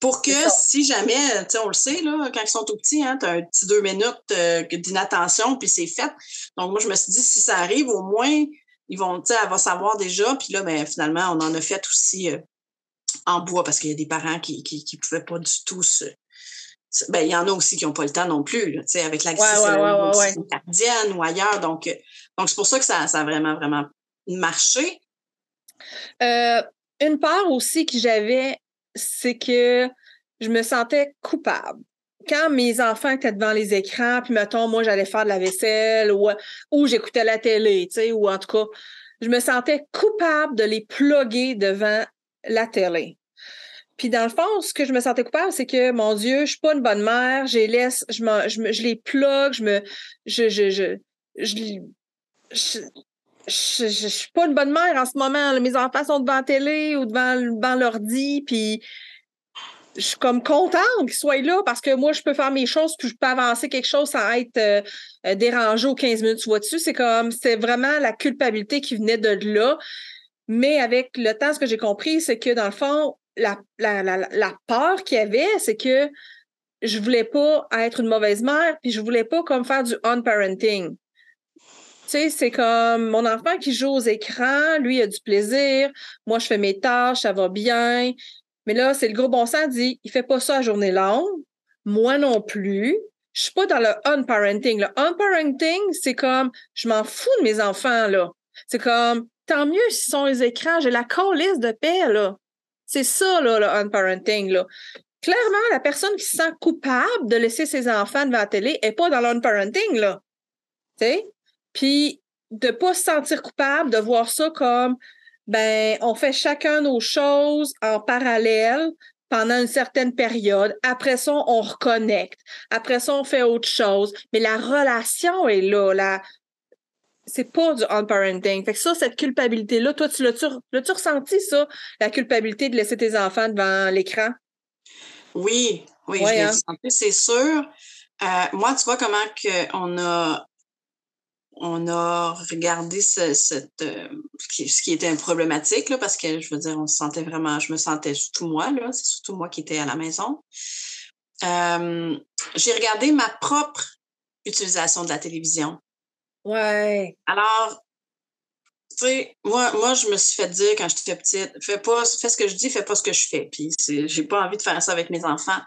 Speaker 2: pour que si jamais, tu sais, on le sait, là, quand ils sont tout petits, hein, tu as un petit deux minutes euh, d'inattention, puis c'est fait. Donc, moi, je me suis dit, si ça arrive, au moins, ils vont, tu sais, elle va savoir déjà. Puis là, ben, finalement, on en a fait aussi en bois parce qu'il y a des parents qui qui, pouvaient pas du tout se ben, il y en a aussi qui n'ont pas le temps non plus, avec la
Speaker 1: ouais,
Speaker 2: cardienne ou ailleurs. Donc, euh, donc c'est pour ça que ça, ça a vraiment, vraiment marché.
Speaker 1: Euh, une part aussi que j'avais, c'est que je me sentais coupable. Quand mes enfants étaient devant les écrans, puis mettons, moi, j'allais faire de la vaisselle ou, ou j'écoutais la télé, tu sais, ou en tout cas, je me sentais coupable de les plugger devant la télé. Puis dans le fond, ce que je me sentais coupable, c'est que mon Dieu, je suis pas une bonne mère, je les laisse, je, je, je les plug, je me, je, je, je, je, je, suis pas une bonne mère en ce moment. Mes enfants sont devant la télé ou devant, devant l'ordi, puis je suis comme contente qu'ils soient là parce que moi, je peux faire mes choses, puis je peux avancer quelque chose sans être euh, euh, dérangé aux 15 minutes. Tu vois dessus, c'est comme, c'est vraiment la culpabilité qui venait de là. Mais avec le temps, ce que j'ai compris, c'est que dans le fond, la, la, la, la peur qu'il y avait, c'est que je voulais pas être une mauvaise mère, puis je voulais pas comme faire du on-parenting. Tu sais, c'est comme mon enfant qui joue aux écrans, lui, il a du plaisir. Moi, je fais mes tâches, ça va bien. Mais là, c'est le gros bon sens dit, il fait pas ça à journée longue. Moi non plus. Je suis pas dans le on-parenting. Le on-parenting, c'est comme, je m'en fous de mes enfants, là. C'est comme, tant mieux s'ils sont les écrans. J'ai la colisse de paix, là. C'est ça, là, le unparenting, là. Clairement, la personne qui se sent coupable de laisser ses enfants devant la télé n'est pas dans l'unparenting, là. Tu sais? Puis, de pas se sentir coupable, de voir ça comme, ben, on fait chacun nos choses en parallèle pendant une certaine période. Après ça, on reconnecte. Après ça, on fait autre chose. Mais la relation est là. La, c'est pas du on-parenting. Fait que ça, cette culpabilité-là, toi, tu l'as-tu, ressenti, ça, la culpabilité de laisser tes enfants devant l'écran?
Speaker 2: Oui, oui, je l'ai hein? c'est sûr. Euh, moi, tu vois comment que on a on a regardé ce, cette, euh, ce qui était problématique, là, parce que je veux dire, on se sentait vraiment, je me sentais surtout moi, là, c'est surtout moi qui étais à la maison. Euh, j'ai regardé ma propre utilisation de la télévision.
Speaker 1: Ouais.
Speaker 2: Alors, tu sais, moi, moi, je me suis fait dire quand j'étais petite, fais pas, fais ce que je dis, fais pas ce que je fais. Puis j'ai pas envie de faire ça avec mes enfants.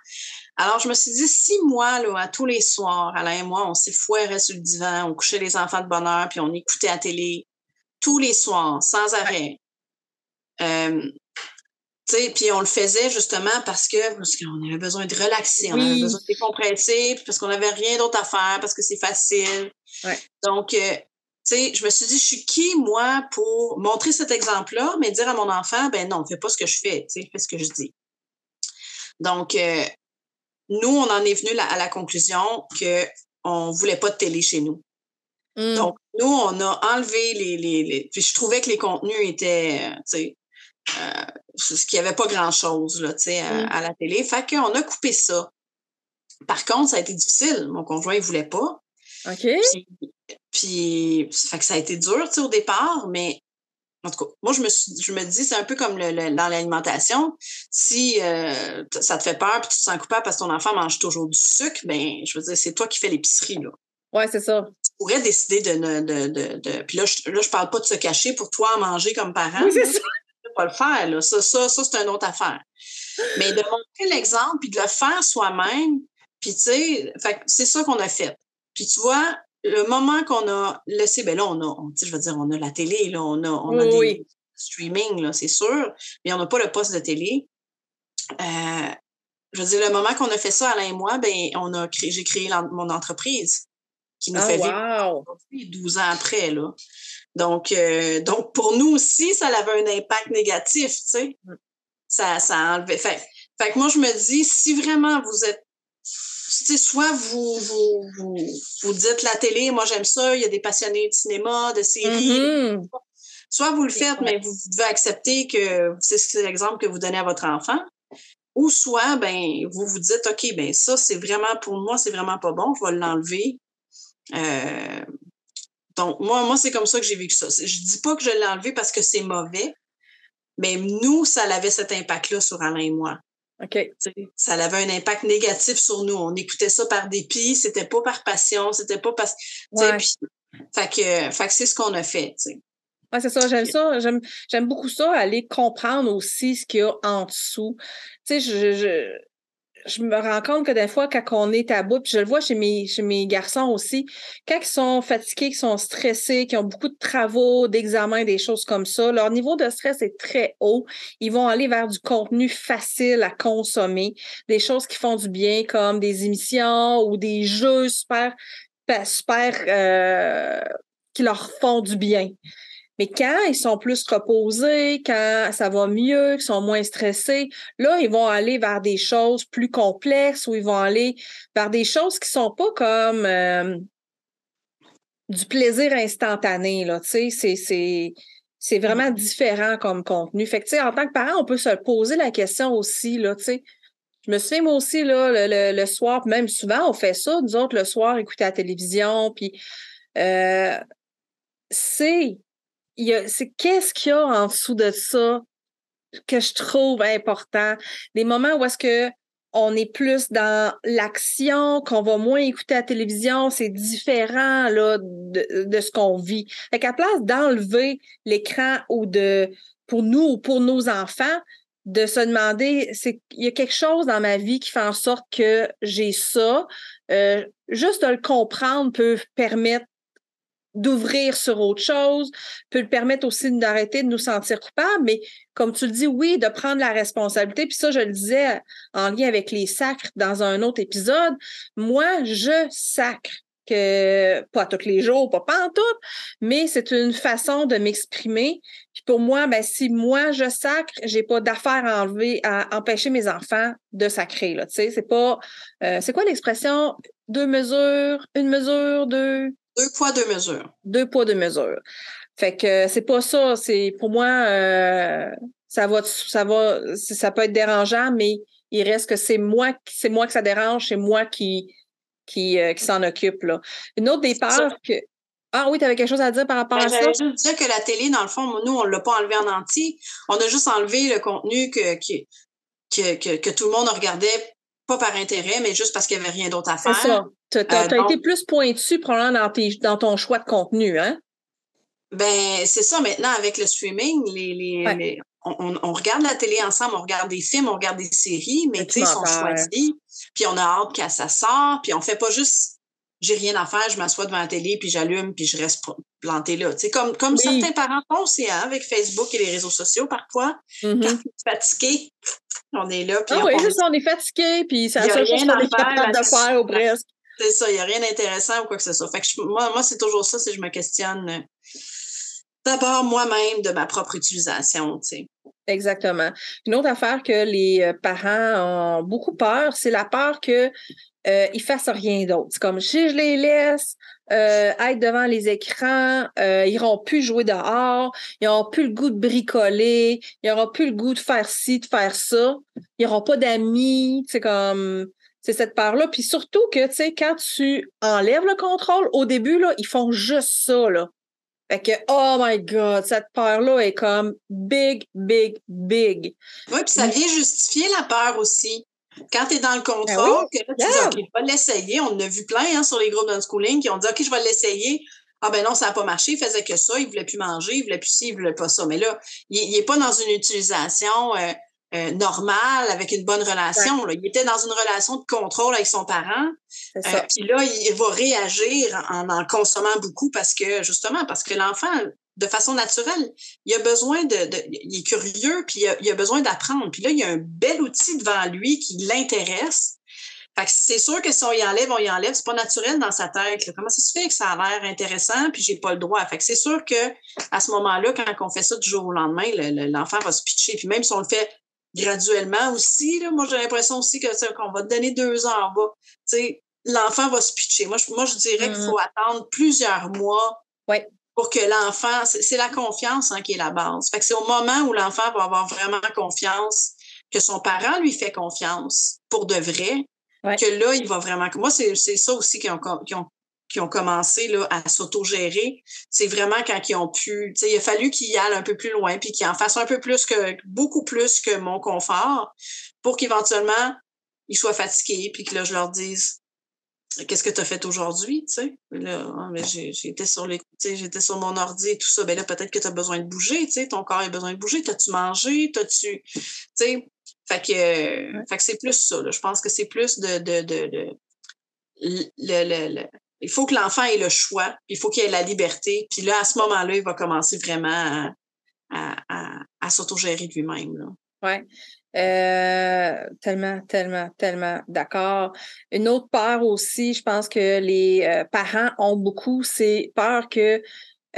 Speaker 2: Alors, je me suis dit, si moi, là, à tous les soirs, Alain et moi, on s'est foiré sur le divan, on couchait les enfants de bonne heure, puis on écoutait la télé tous les soirs, sans arrêt. Euh, puis on le faisait justement parce que parce qu'on avait besoin de relaxer, on avait besoin de décompresser, parce qu'on n'avait rien d'autre à faire, parce que c'est facile. Donc, euh, tu sais, je me suis dit, je suis qui, moi, pour montrer cet exemple-là, mais dire à mon enfant, ben non, fais pas ce que je fais, tu sais, fais ce que je dis. Donc, euh, nous, on en est venu à la conclusion qu'on ne voulait pas de télé chez nous. Mmh. Donc, nous, on a enlevé les, les, Puis je trouvais que les contenus étaient, tu sais, euh, ce qui n'y avait pas grand-chose là, tu sais, à, à, la télé. Fait qu'on a coupé ça. Par contre, ça a été difficile. Mon conjoint ne voulait pas.
Speaker 1: OK.
Speaker 2: Puis, fait que ça a été dur, au départ, mais en tout cas, moi, je me, suis, je me dis, c'est un peu comme le, dans l'alimentation. Si euh, ça te fait peur puis tu te sens coupable parce que ton enfant mange toujours du sucre, ben, je veux dire, c'est toi qui fais l'épicerie, là.
Speaker 1: Ouais, c'est ça.
Speaker 2: Tu pourrais décider de de, de, de, Puis là, je, là, je parle pas de se cacher pour toi manger comme parent.
Speaker 1: Oui, c'est ça.
Speaker 2: Pas le faire, là. Ça, ça, ça c'est une autre affaire. Mais de montrer l'exemple puis de le faire soi-même, puis tu sais, c'est ça qu'on a fait. Puis tu vois, le moment qu'on a laissé, ben là, on a, je veux dire, on a la télé, là, on a, on a des streaming, là, c'est sûr, mais on n'a pas le poste de télé. Euh, je veux dire, le moment qu'on a fait ça, Alain et moi, ben, on a créé, j'ai créé mon entreprise qui nous
Speaker 1: ah,
Speaker 2: fait
Speaker 1: wow.
Speaker 2: vivre 12 ans après, là. Donc, euh, donc, pour nous aussi, ça avait un impact négatif, tu sais. Mm. Ça, ça a enlevé. Fait, fait que moi, je me dis, si vraiment vous êtes soit vous, vous, vous, vous, dites la télé, moi j'aime ça, il y a des passionnés de cinéma, de séries.
Speaker 1: Mm-hmm.
Speaker 2: Soit vous le faites, mais vous devez accepter que c'est l'exemple que vous donnez à votre enfant. Ou soit, ben, vous vous dites, OK, ben ça, c'est vraiment, pour moi, c'est vraiment pas bon, je vais l'enlever. Euh, donc, moi, moi c'est comme ça que j'ai vécu ça. Je dis pas que je l'ai enlevé parce que c'est mauvais, mais nous, ça avait cet impact-là sur Alain et moi. Ça avait un impact négatif sur nous. On écoutait ça par dépit, c'était pas par passion, c'était pas parce ouais. fait que, fait que c'est ce qu'on a fait.
Speaker 1: C'est ça, j'aime ça. J'aime beaucoup ça, aller comprendre aussi ce qu'il y a en dessous. Tu sais, je, je, je me rends compte que des fois, quand on est à bout, puis je le vois chez mes, chez mes garçons aussi, quand ils sont fatigués, qu'ils sont stressés, qu'ils ont beaucoup de travaux, d'examens, des choses comme ça, leur niveau de stress est très haut. Ils vont aller vers du contenu facile à consommer, des choses qui font du bien, comme des émissions ou des jeux super, super euh, qui leur font du bien. Mais quand ils sont plus reposés, quand ça va mieux, qu'ils sont moins stressés, là, ils vont aller vers des choses plus complexes ou ils vont aller vers des choses qui sont pas comme euh, du plaisir instantané, là, sais, c'est, c'est, vraiment différent comme contenu. Fait que, en tant que parent, on peut se poser la question aussi, là, tu sais. Je me souviens, moi aussi, là, le, le, soir, même souvent, on fait ça, nous autres, le soir, écouter la télévision, puis euh, c'est c'est qu'est-ce qu'il y a en dessous de ça que je trouve important? Des moments où est-ce que on est plus dans l'action, qu'on va moins écouter la télévision, c'est différent là, de, de ce qu'on vit. Fait qu'à place d'enlever l'écran ou de pour nous ou pour nos enfants, de se demander, c'est il y a quelque chose dans ma vie qui fait en sorte que j'ai ça. Euh, juste de le comprendre peut permettre d'ouvrir sur autre chose, peut le permettre aussi d'arrêter de nous sentir coupables, mais comme tu le dis, oui, de prendre la responsabilité. Puis ça, je le disais en lien avec les sacres dans un autre épisode. Moi, je sacre que pas tous les jours, pas en tout, mais c'est une façon de m'exprimer. Puis pour moi, ben si moi je sacre, j'ai pas d'affaire à enlever, à empêcher mes enfants de sacrer là. Tu sais, c'est pas, euh, c'est quoi l'expression? Deux mesures, une mesure, deux?
Speaker 2: Deux poids, deux mesures.
Speaker 1: Deux poids, deux mesures. Fait que c'est pas ça. C'est pour moi, euh, ça va, ça va, ça peut être dérangeant, mais il reste que c'est moi, c'est moi que ça dérange, c'est moi qui, qui, euh, qui s'en occupe là. Une autre des peurs que ah oui, tu avais quelque chose à dire par rapport
Speaker 2: ben,
Speaker 1: à ça?
Speaker 2: J'allais juste dire que la télé, dans le fond, nous, on ne l'a pas enlevé en entier. On a juste enlevé le contenu que, que, que, que, tout le monde regardait pas par intérêt, mais juste parce qu'il n'y avait rien d'autre à faire.
Speaker 1: C'est ça. Tu as, euh, été plus pointu probablement dans, dans ton choix de contenu, hein?
Speaker 2: Ben, c'est ça. Maintenant, avec le streaming, les, les, on, on, regarde la télé ensemble, on regarde des films, on regarde des séries, mais tu sais, ils sont choisis. Puis on a hâte qu'à ça sort. Puis on fait pas juste j'ai rien à faire, je m'assois devant la télé, puis j'allume, puis je reste plantée là. Tu comme, comme certains parents font aussi, hein, avec Facebook et les réseaux sociaux parfois. Mm-hmm. Quand on est fatigué, on est là.
Speaker 1: Puis ah oui, ça, on est fatigué, puis seule chose qu'on est capable de faire ou presque.
Speaker 2: C'est ça, il n'y a rien d'intéressant ou quoi que ce soit. Fait que moi, moi c'est toujours ça, si je me questionne euh, d'abord moi-même de ma propre utilisation, tu sais.
Speaker 1: Exactement. Une autre affaire que les euh, parents ont beaucoup peur, c'est la peur qu'ils euh, ils fassent rien d'autre. C'est comme si je les laisse euh, être devant les écrans, euh, ils n'auront plus jouer dehors, ils n'auront plus le goût de bricoler, ils n'auront plus le goût de faire ci, de faire ça, ils n'auront pas d'amis. C'est comme c'est cette part-là. Puis surtout que, tu sais, quand tu enlèves le contrôle, au début, ils font juste ça, là. Fait que, oh my God, cette peur-là est comme big, big, big.
Speaker 2: Oui, puis ça vient justifier la peur aussi. Quand tu es dans le ben contrôle, que tu dis, OK, je vais l'essayer. On a vu plein hein, sur les groupes d'unschooling qui ont dit, OK, je vais l'essayer. Ah ben non, ça n'a pas marché, il faisait que ça, il voulait plus manger, il voulait plus ci, il voulait pas ça. Mais là, il n'est pas dans une utilisation euh, euh, normal, avec une bonne relation. Il était dans une relation de contrôle avec son parent. Euh, puis là, il va réagir en en consommant beaucoup parce que, justement, parce que l'enfant, de façon naturelle, il a besoin de, il est curieux, puis il a, besoin d'apprendre. Puis là, il y a un bel outil devant lui qui l'intéresse. Fait que c'est sûr que si on y enlève, on y enlève. C'est pas naturel dans sa tête. Comment ça se fait que ça a l'air intéressant, puis j'ai pas le droit? Fait que c'est sûr que à ce moment-là, quand on fait ça du jour au lendemain, l'enfant va se pitcher. Puis même si on le fait graduellement aussi. Là. Moi, j'ai l'impression aussi que qu'on va te donner deux heures sais, L'enfant va se pitcher. Moi, je, moi, je dirais qu'il faut mmh. attendre plusieurs mois pour que l'enfant. C'est la confiance hein, qui est la base. Fait que c'est au moment où l'enfant va avoir vraiment confiance, que son parent lui fait confiance pour de vrai, que là, il va vraiment. Moi, c'est ça aussi qui ont, qui ont qui ont commencé là, à s'autogérer, c'est vraiment quand ils ont pu, il a fallu qu'ils aillent un peu plus loin, puis qu'ils en fassent un peu plus que, beaucoup plus que mon confort, pour qu'éventuellement, ils soient fatigués, puis que là, je leur dise, qu'est-ce que tu as fait aujourd'hui, tu sais? Là, ah, j'étais sur les, j'étais sur mon ordi et tout ça. Ben là, peut-être que tu as besoin de bouger, tu sais, ton corps a besoin de bouger. T'as-tu mangé? T'as-tu, tu sais? Fait que, fait que c'est plus ça, là. Je pense que c'est plus de, de, de, de le, le, le, il faut que l'enfant ait le choix, il faut qu'il ait la liberté. Puis là, à ce moment-là, il va commencer vraiment à, à, s'autogérer de lui-même.
Speaker 1: Oui. Euh, tellement, tellement, tellement d'accord. Une autre peur aussi, je pense que les euh, parents ont beaucoup, c'est peur que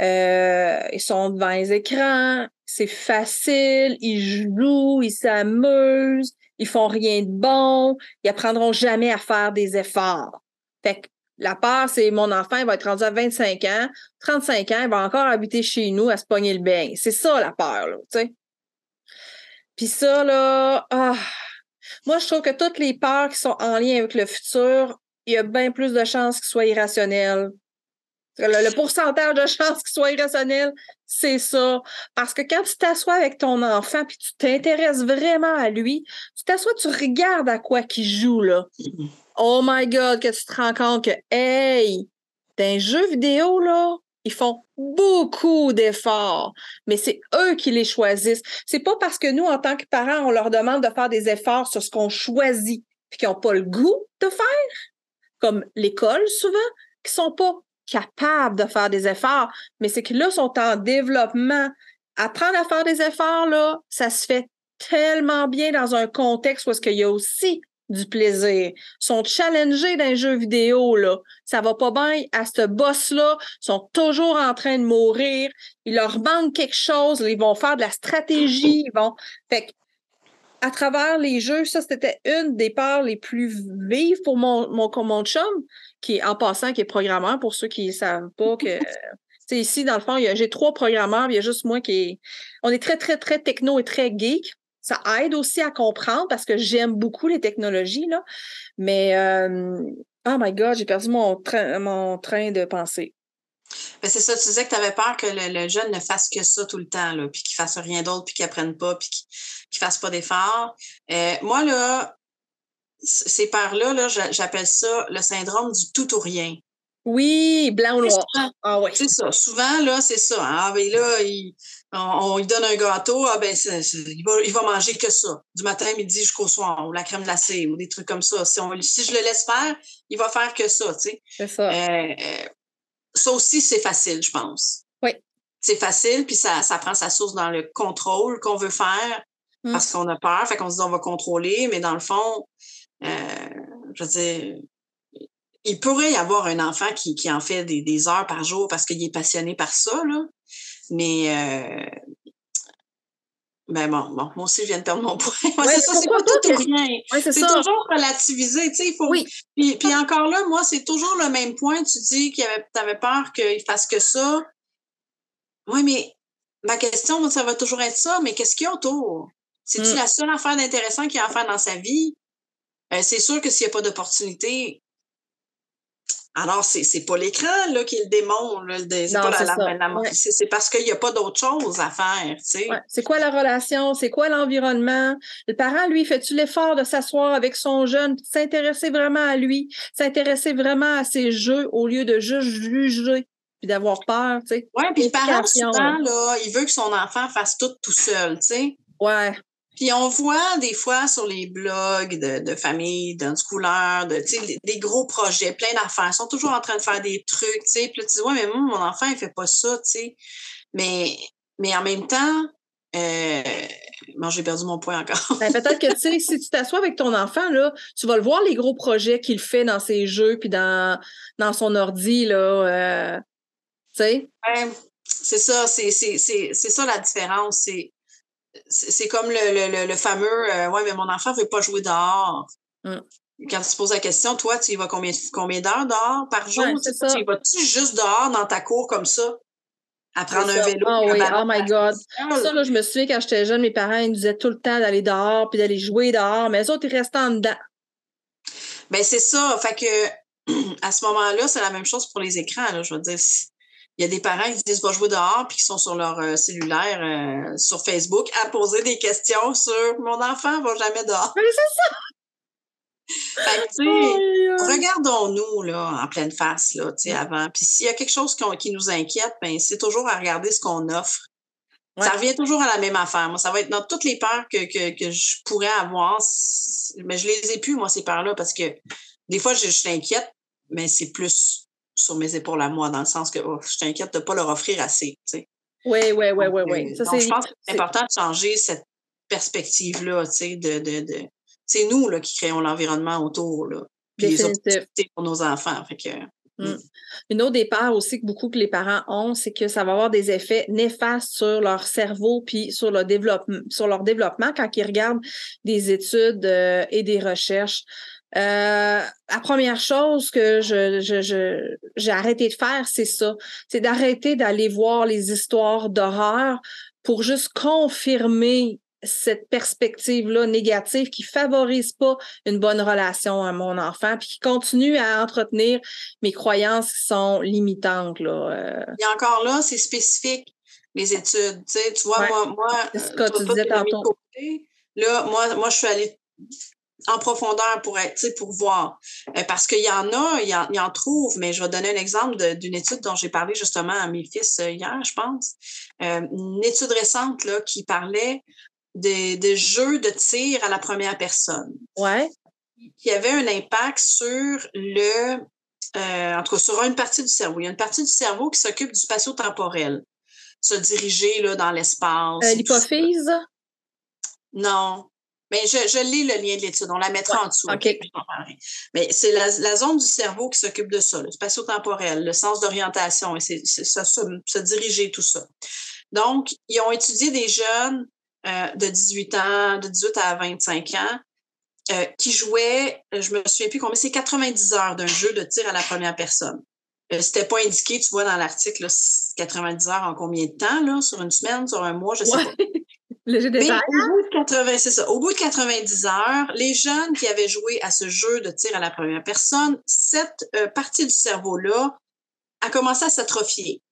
Speaker 1: euh, ils sont devant les écrans, c'est facile, ils jouent, ils s'amusent, ils font rien de bon, ils apprendront jamais à faire des efforts. Fait que la peur, c'est mon enfant, il va être rendu à 25 ans, 35 ans, il va encore habiter chez nous à se pogner le bain. C'est ça la peur, là, tu sais. Puis ça, là, ah, moi, je trouve que toutes les peurs qui sont en lien avec le futur, il y a bien plus de chances qu'ils soient irrationnels. Le, pourcentage de chances qu'ils soient irrationnels, c'est ça. Parce que quand tu t'assois avec ton enfant puis tu t'intéresses vraiment à lui, tu t'assois, tu regardes à quoi qu'il joue, là. Mm-hmm. Oh my God, que tu te rends compte que, hey, dans jeu vidéo, là, ils font beaucoup d'efforts, mais c'est eux qui les choisissent. C'est pas parce que nous, en tant que parents, on leur demande de faire des efforts sur ce qu'on choisit, puis qu'ils n'ont pas le goût de faire, comme l'école souvent, qui sont pas capables de faire des efforts, mais c'est que là, sont en développement. Apprendre à faire des efforts, là, ça se fait tellement bien dans un contexte où est-ce qu'il y a aussi du plaisir. Ils sont challengés dans les jeux vidéo, là. Ça va pas bien à ce boss-là. Ils sont toujours en train de mourir. Il leur manque quelque chose. Ils vont faire de la stratégie. Ils vont. Fait à travers les jeux, ça, c'était une des parts les plus vives pour mon, mon, mon chum, qui est en passant, qui est programmeur, pour ceux qui ne savent pas que. c'est ici, dans le fond, j'ai trois programmeurs, il y a juste moi qui est. On est très, très, très techno et très geek. Ça aide aussi à comprendre parce que j'aime beaucoup les technologies, là. Mais, euh, oh my God, j'ai perdu mon train, mon train de pensée.
Speaker 2: Ben c'est ça, tu disais que tu avais peur que le, jeune ne fasse que ça tout le temps, là, puis qu'il fasse rien d'autre, puis qu'il apprenne pas, puis qu'il ne fasse pas d'efforts. Euh, moi, là, ces peurs-là, -là, j'appelle ça le syndrome du tout ou rien.
Speaker 1: Oui, blanc ou noir. Ah ouais.
Speaker 2: C'est ça. Souvent, là, c'est ça. Hein. Ah, ben là, il, on, lui donne un gâteau, ah ben il, va, il va manger que ça. Du matin, midi jusqu'au soir, ou la crème glacée, ou des trucs comme ça. Si, on, si je le laisse faire, il va faire que ça, tu sais.
Speaker 1: C'est ça.
Speaker 2: Euh, euh, ça aussi, c'est facile, je pense.
Speaker 1: Oui.
Speaker 2: C'est facile, puis ça, ça prend sa source dans le contrôle qu'on veut faire mm. parce qu'on a peur, fait qu'on se dit on va contrôler, mais dans le fond, euh, je veux dire, il pourrait y avoir un enfant qui, qui en fait des, des heures par jour parce qu'il est passionné par ça, là. Mais euh, ben bon, bon, moi aussi, je viens de perdre mon point. c'est ça, c'est pas tout ou rien. c'est toujours relativisé, tu sais, il faut... Oui. Puis, puis encore là, moi, c'est toujours le même point. Tu dis que tu avais peur qu'il fasse que ça. Oui, mais ma question, ça va toujours être ça, mais qu'est-ce qu'il y a autour? C'est-tu mm. la seule affaire d'intéressant qu'il y a à faire dans sa vie? Euh, c'est sûr que s'il n'y a pas d'opportunité, alors, c'est, c'est pas l'écran là, qui est le démon. C'est, pas la, c'est, parce qu'il n'y a pas d'autre chose à faire.
Speaker 1: C'est quoi la relation? C'est quoi l'environnement? Le parent, lui, fait-tu l'effort de s'asseoir avec son jeune, s'intéresser vraiment à lui, s'intéresser vraiment à ses jeux au lieu de juste juger puis d'avoir peur, tu sais?
Speaker 2: Oui, puis le parent, souvent, là, il veut que son enfant fasse tout tout seul, tu sais.
Speaker 1: Ouais.
Speaker 2: Puis on voit des fois sur les blogs de, de familles, d'unschoolers, de, des gros projets, plein d'affaires. Ils sont toujours en train de faire des trucs, tu sais. Puis là, tu dis, ouais, mais moi, mon enfant, il fait pas ça, tu sais. Mais, mais en même temps, euh, bon, j'ai perdu mon point encore.
Speaker 1: ben, peut-être que, tu sais, si tu t'assois avec ton enfant, là, tu vas le voir, les gros projets qu'il fait dans ses jeux puis dans, dans son ordi, là, euh, tu sais.
Speaker 2: Ouais, c'est ça, c'est ça la différence. C'est c'est comme le, le, fameux euh, Ouais, mais mon enfant ne veut pas jouer dehors. Mm. Quand tu te poses la question, toi, tu y vas combien, combien d'heures dehors par jour? tu, y vas-tu juste dehors dans ta cour comme ça? À prendre un vélo.
Speaker 1: Oh oui, oh my God. Ça, là, je me souviens quand j'étais jeune, mes parents ils nous disaient tout le temps d'aller dehors puis d'aller jouer dehors, mais les autres, ils restaient en dedans.
Speaker 2: Ben, c'est ça. Fait que à ce moment-là, c'est la même chose pour les écrans. Là, je veux dire, il y a des parents qui disent va jouer dehors puis qui sont sur leur euh, cellulaire euh, sur Facebook à poser des questions sur mon enfant va jamais dehors.
Speaker 1: Mais c'est ça.
Speaker 2: regardons-nous là en pleine face là, tu sais, avant. Puis s'il y a quelque chose qui nous inquiète, ben c'est toujours à regarder ce qu'on offre. Ça revient toujours à la même affaire. Moi, ça va être dans toutes les peurs que, que, que je pourrais avoir, mais je les ai plus moi ces peurs-là parce que des fois je, je suis inquiète, mais c'est plus sur mes épaules à moi, dans le sens que oh, je t'inquiète de ne pas leur offrir assez.
Speaker 1: Oui, oui, oui, oui, oui.
Speaker 2: je pense que c'est important de changer cette perspective-là, de, de, de c'est nous là, qui créons l'environnement autour, là, puis les opportunités pour nos enfants. Fait que,
Speaker 1: mm. Mm. Une autre peurs aussi que beaucoup que les parents ont, c'est que ça va avoir des effets néfastes sur leur cerveau puis sur leur développement, sur leur développement quand ils regardent des études euh, et des recherches. Euh, la première chose que je, je, j'ai arrêté de faire, c'est ça. C'est d'arrêter d'aller voir les histoires d'horreur pour juste confirmer cette perspective-là négative qui favorise pas une bonne relation à mon enfant, puis qui continue à entretenir mes croyances qui sont limitantes. Là.
Speaker 2: Euh. Et encore là, c'est spécifique, les études. Tu, sais, tu vois, moi, moi
Speaker 1: ce que tu disais tantôt.
Speaker 2: là, moi, moi, je suis allée en profondeur pour être, pour voir. Euh, parce qu'il y en a, il y en, il en trouve, mais je vais donner un exemple d'une étude dont j'ai parlé justement à mes fils euh, hier, je pense. Euh, une étude récente là, qui parlait des, des jeux de tir à la première personne.
Speaker 1: Ouais.
Speaker 2: Qui avait un impact sur le, en tout cas, sur une partie du cerveau. Il y a une partie du cerveau qui s'occupe du spatio-temporel, se diriger là, dans l'espace.
Speaker 1: L'hypophyse?
Speaker 2: Non. Mais je, je lis le lien de l'étude, on la mettra en dessous. Mais c'est la, la, zone du cerveau qui s'occupe de ça, le spatio-temporel, le sens d'orientation, et c'est ça, se diriger, tout ça. Donc, ils ont étudié des jeunes euh, de 18 ans, de 18 à 25 ans, euh, qui jouaient, je me souviens plus combien, c'est 90 heures d'un jeu de tir à la première personne. Euh, C'était pas indiqué, tu vois, dans l'article, 90 heures en combien de temps, là, sur une semaine, sur un mois, je sais pas.
Speaker 1: Le jeu Mais
Speaker 2: au bout, de 80, ça, au bout de 90 heures, les jeunes qui avaient joué à ce jeu de tir à la première personne, cette euh, partie du cerveau-là a commencé à s'atrophier.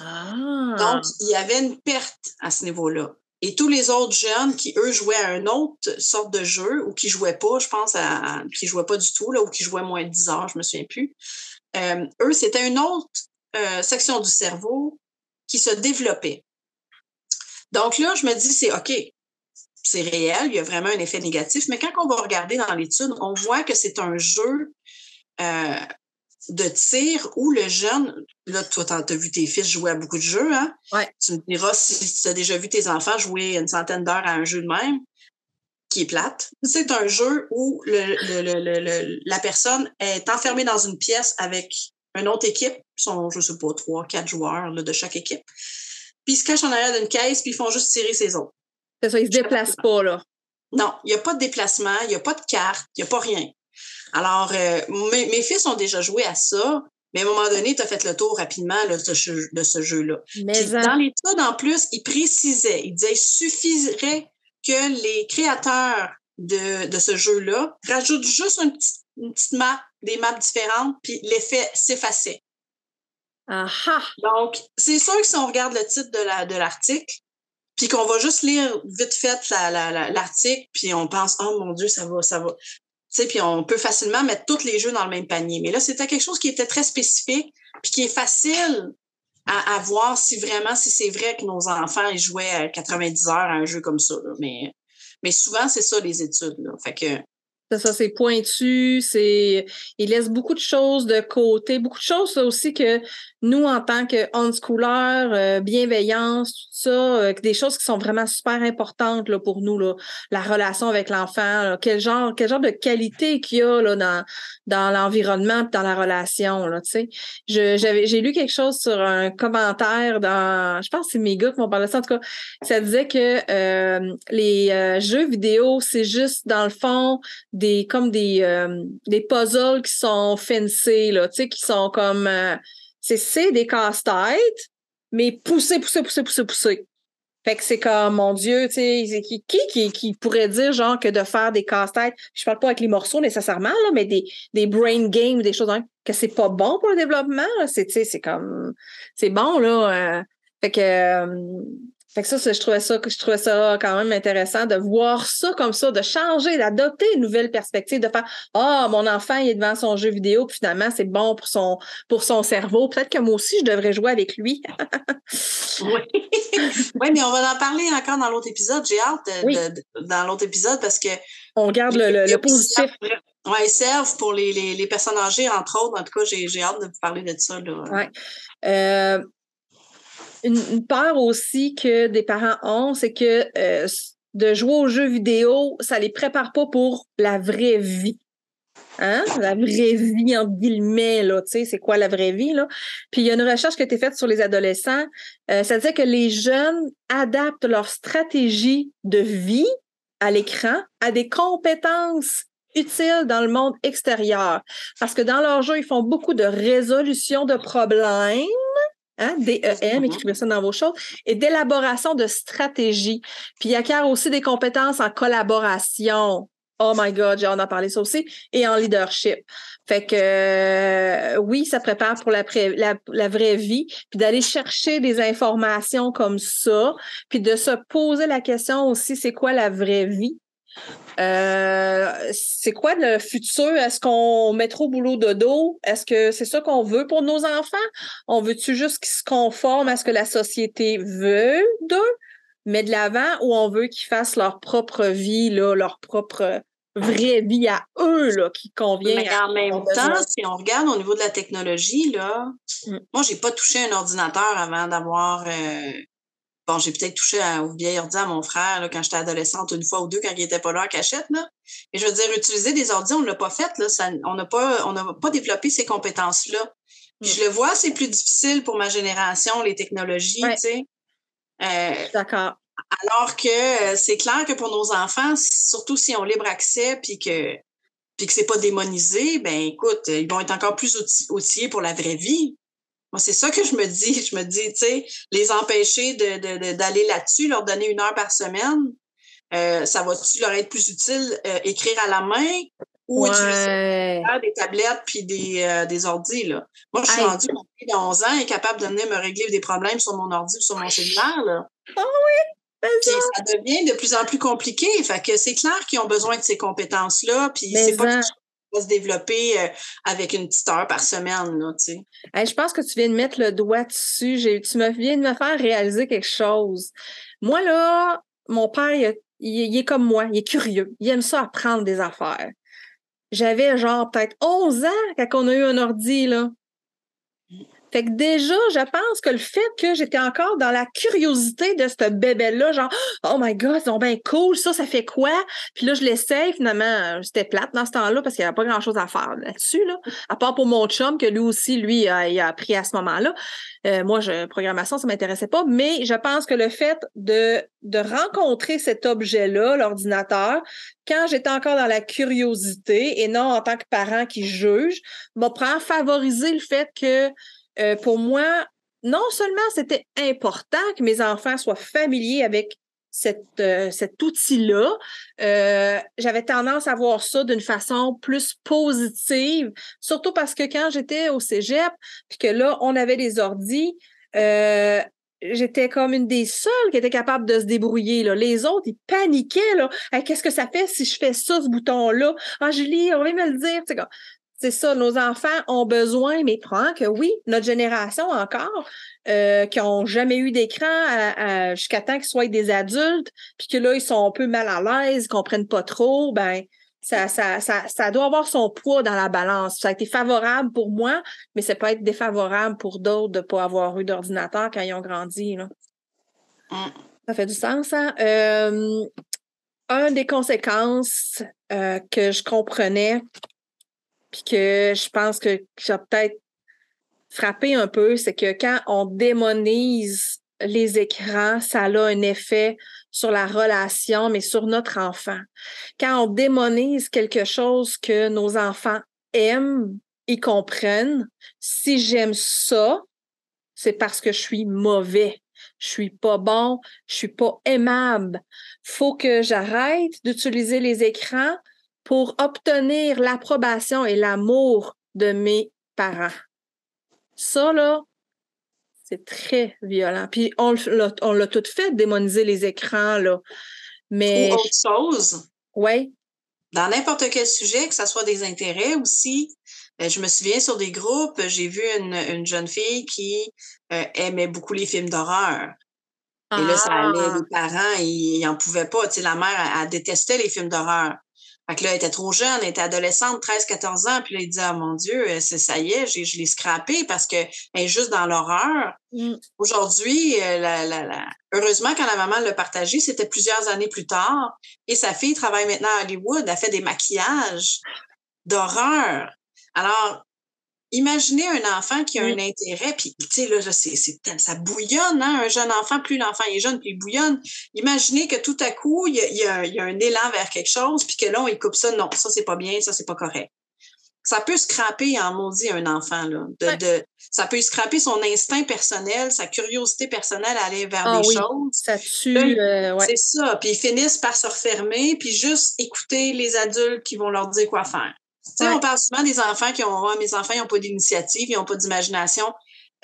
Speaker 1: Ah.
Speaker 2: Donc, il y avait une perte à ce niveau-là. Et tous les autres jeunes qui, eux, jouaient à une autre sorte de jeu ou qui jouaient pas, je pense, à, qui jouaient pas du tout, là, ou qui jouaient moins de 10 heures, je me souviens plus, euh, eux, c'était une autre euh, section du cerveau qui se développait. Donc là, je me dis, c'est OK, c'est réel, il y a vraiment un effet négatif, mais quand on va regarder dans l'étude, on voit que c'est un jeu euh, de tir où le jeune, là, toi, tu as vu tes fils jouer à beaucoup de jeux, hein?
Speaker 1: Ouais.
Speaker 2: Tu me diras si tu as déjà vu tes enfants jouer une centaine d'heures à un jeu de même, qui est plate. C'est un jeu où le, la personne est enfermée dans une pièce avec une autre équipe, sont, je sais pas, trois, quatre joueurs de chaque équipe. Puis ils se cachent en arrière d'une caisse, puis ils font juste tirer ses autres.
Speaker 1: C'est ça, ils se déplacent pas, là.
Speaker 2: Non, il n'y a pas de déplacement, il n'y a pas de carte, il n'y a pas rien. Alors, euh, mes, fils ont déjà joué à ça, mais à un moment donné, tu as fait le tour rapidement de ce, de ce jeu-là. Dans l'étude, en plus, il précisait, il disait, il suffirait que les créateurs de, de ce jeu-là rajoutent juste une petite, une petite map, des maps différentes, puis l'effet s'effaçait.
Speaker 1: Aha.
Speaker 2: Donc, c'est sûr que si on regarde le titre de l'article, de puis qu'on va juste lire vite fait l'article, puis on pense, oh mon Dieu, ça va, ça va. Tu sais, puis on peut facilement mettre tous les jeux dans le même panier. Mais là, c'était quelque chose qui était très spécifique, puis qui est facile à, à voir si vraiment, si c'est vrai que nos enfants ils jouaient 90 heures à un jeu comme ça. Mais, mais souvent, c'est ça les études. Là. Fait que
Speaker 1: c'est ça, c'est pointu, c'est il laisse beaucoup de choses de côté, beaucoup de choses aussi que nous en tant que on-schooler, euh, bienveillance, tout ça, euh, des choses qui sont vraiment super importantes là, pour nous là, la relation avec l'enfant, quel genre quel genre de qualité qu'il y a là dans dans l'environnement, dans la relation là, j'avais j'ai lu quelque chose sur un commentaire dans je pense que c'est mes gars qui m'ont parlé de ça. En tout cas, ça disait que euh, les jeux vidéo, c'est juste dans le fond des comme des euh, des puzzles qui sont fancy là, qui sont comme euh, c'est c'est des casse-têtes mais poussés poussés poussés poussés poussés. Fait que c'est comme mon dieu, tu sais qui, qui qui pourrait dire genre que de faire des casse-têtes, je parle pas avec les morceaux nécessairement là, mais des des brain games, des choses que c'est pas bon pour le développement, c'est c'est comme c'est bon là. Euh, fait que fait que ça, je trouvais ça, je trouvais ça quand même intéressant de voir ça comme ça, de changer, d'adopter une nouvelle perspective, de faire Ah, mon enfant il est devant son jeu vidéo, puis finalement, c'est bon pour son pour son cerveau. Peut-être que moi aussi, je devrais jouer avec lui.
Speaker 2: oui. oui, mais on va en parler encore dans l'autre épisode. J'ai hâte dans l'autre épisode parce que.
Speaker 1: On garde le, le, positif.
Speaker 2: Oui, ils servent pour les, les, les, personnes âgées, entre autres. En tout cas, j'ai hâte de vous parler de ça.
Speaker 1: Oui. Euh, une, peur aussi que des parents ont, c'est que euh, de jouer aux jeux vidéo, ça les prépare pas pour la vraie vie. Hein? La vraie vie, en guillemets, là, tu sais, c'est quoi la vraie vie, là? Puis il y a une recherche qui a été faite sur les adolescents. Euh, ça disait que les jeunes adaptent leur stratégie de vie à l'écran à des compétences utiles dans le monde extérieur. Parce que dans leur jeu, ils font beaucoup de résolution de problèmes Hein, DEM, écrivez ça dans vos choses, et d'élaboration de stratégie. Puis il acquiert aussi des compétences en collaboration. Oh my God, j'ai en a parlé ça aussi, et en leadership. Fait que euh, oui, ça prépare pour la, la, la vraie vie, puis d'aller chercher des informations comme ça, puis de se poser la question aussi, c'est quoi la vraie vie? Euh, c'est quoi le futur? Est-ce qu'on met trop boulot de dos? Est-ce que c'est ça qu'on veut pour nos enfants? On veut-tu juste qu'ils se conforment à ce que la société veut d'eux, mais de l'avant, ou on veut qu'ils fassent leur propre vie, là, leur propre vraie vie à eux, là, qui convient.
Speaker 2: Mais en même temps, si on regarde au niveau de la technologie, là, mm. moi, j'ai pas touché un ordinateur avant d'avoir euh, Bon, j'ai peut-être touché au vieil ordi à mon frère là, quand j'étais adolescente une fois ou deux quand il était pas là en cachette. Là. Et je veux dire, utiliser des ordi, on ne l'a pas fait. Là, ça, on n'a pas, on pas développé ces compétences-là. Puis je le vois, c'est plus difficile pour ma génération, les technologies, tu sais.
Speaker 1: Euh, D'accord.
Speaker 2: Alors que euh, c'est clair que pour nos enfants, surtout si ont libre accès puis que puis que c'est pas démonisé, ben écoute, ils vont être encore plus outillés pour la vraie vie. Moi, c'est ça que je me dis. Je me dis, tu sais, les empêcher d'aller là-dessus, leur donner une heure par semaine, euh, ça va-tu leur être plus utile euh, écrire à la main ou utiliser des tablettes puis des, euh, des ordis, là? Moi, je suis rendue, mon fille de 11 ans est capable de venir me régler des problèmes sur mon ordi ou sur mon cellulaire, là.
Speaker 1: Ah oui!
Speaker 2: Puis ça devient de plus en plus compliqué. Fait que c'est clair qu'ils ont besoin de ces compétences-là. Puis c'est pas va se développer euh, avec une petite heure par semaine, là, tu sais.
Speaker 1: je pense que tu viens de mettre le doigt dessus. Tu me viens de me faire réaliser quelque chose. Moi, là, mon père, il, est comme moi, il est curieux. Il aime ça apprendre des affaires. J'avais genre peut-être 11 ans quand on a eu un ordi, là. Fait que déjà, je pense que le fait que j'étais encore dans la curiosité de ce bébé-là, genre, oh my god, c'est bien cool, ça, ça fait quoi? Puis là, je l'essaye, finalement, euh, c'était plate dans ce temps-là parce qu'il n'y avait pas grand-chose à faire là-dessus, là. À part pour mon chum, que lui aussi, lui, il a appris à ce moment-là. Euh, moi, je, programmation, ça m'intéressait pas, mais je pense que le fait de, de rencontrer cet objet-là, l'ordinateur, quand j'étais encore dans la curiosité et non en tant que parent qui juge, m'a favorisé le fait que euh, pour moi, non seulement c'était important que mes enfants soient familiers avec euh, cet outil-là, euh, j'avais tendance à voir ça d'une façon plus positive, surtout parce que quand j'étais au cégep, puis que là, on avait les ordis, j'étais comme une des seules qui était capable de se débrouiller. Là. Les autres, ils paniquaient. Qu'est-ce que ça fait si je fais ça, ce bouton-là? Ah, Julie, on va me le dire. C'est ça, nos enfants ont besoin, mais prends que oui, notre génération encore, euh, qui n'ont jamais eu d'écran jusqu'à temps qu'ils soient des adultes, puis que là, ils sont un peu mal à l'aise, ils comprennent pas trop, ben ça, ça, ça, ça doit avoir son poids dans la balance. Ça a été favorable pour moi, mais ça peut être défavorable pour d'autres de ne pas avoir eu d'ordinateur quand ils ont grandi. Là. Mm. Ça fait du sens, hein? Euh, un des conséquences euh, que je comprenais puis que je pense que j'ai peut-être frappé un peu, c'est que quand on démonise les écrans, ça a un effet sur la relation, mais sur notre enfant. Quand on démonise quelque chose que nos enfants aiment et comprennent, si j'aime ça, c'est parce que je suis mauvais. Je suis pas bon, je suis pas aimable. Faut que j'arrête d'utiliser les écrans pour obtenir l'approbation et l'amour de mes parents. Ça, là, c'est très violent. Puis on, l'a tout fait, démoniser les écrans, là. Mais.
Speaker 2: Ou autre chose.
Speaker 1: Oui.
Speaker 2: Dans n'importe quel sujet, que ce soit des intérêts aussi. Euh, je me souviens sur des groupes, j'ai vu une, jeune fille qui euh, aimait beaucoup les films d'horreur. Et là, ça allait, ah! les parents, ils n'en pouvaient pas. Tu sais, la mère, elle détestait les films d'horreur. Fait que là, elle était trop jeune, elle était adolescente, 13, 14 ans, puis là, il dit, ah mon Dieu, euh, c'est ça y est, je l'ai scrappé parce qu'elle est juste dans l'horreur. Mm. Aujourd'hui, euh, la, la, la... heureusement, quand la maman l'a partagé, c'était plusieurs années plus tard, et sa fille travaille maintenant à Hollywood, elle fait des maquillages d'horreur. Alors, imaginez un enfant qui a un intérêt, puis tu sais, là, c'est, ça bouillonne, hein, un jeune enfant, plus l'enfant est jeune, puis il bouillonne. Imaginez que tout à coup, il y a, y a, un élan vers quelque chose, puis que là, on il coupe ça, non, ça, c'est pas bien, ça, c'est pas correct. Ça peut scraper en maudit un enfant, là. De, de, ça peut scraper son instinct personnel, sa curiosité personnelle à aller vers
Speaker 1: ah
Speaker 2: des choses.
Speaker 1: Ça tue. Euh,
Speaker 2: c'est ça. Puis ils finissent par se refermer, puis juste écouter les adultes qui vont leur dire quoi faire. Tu sais, on parle souvent des enfants qui ont, mes enfants, ils n'ont pas d'initiative, ils n'ont pas d'imagination.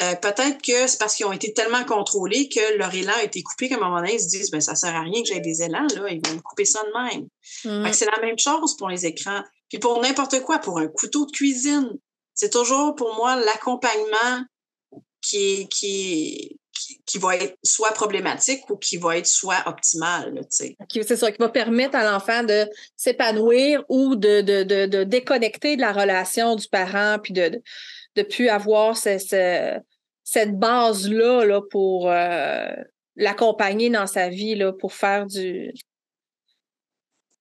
Speaker 2: Euh, peut-être que c'est parce qu'ils ont été tellement contrôlés que leur élan a été coupé qu'à un moment donné, ils se disent, ben, ça sert à rien que j'aie des élans, là, ils vont me couper ça de même. Mmh. C'est la même chose pour les écrans. Puis pour n'importe quoi, pour un couteau de cuisine, c'est toujours pour moi l'accompagnement qui est, qui, qui va être soit problématique ou qui va être soit optimal. C'est
Speaker 1: ça, qui va permettre à l'enfant de s'épanouir ou de, de, de, déconnecter de la relation du parent, puis de ne plus avoir cette base-là là, pour euh, l'accompagner dans sa vie, là, pour faire du.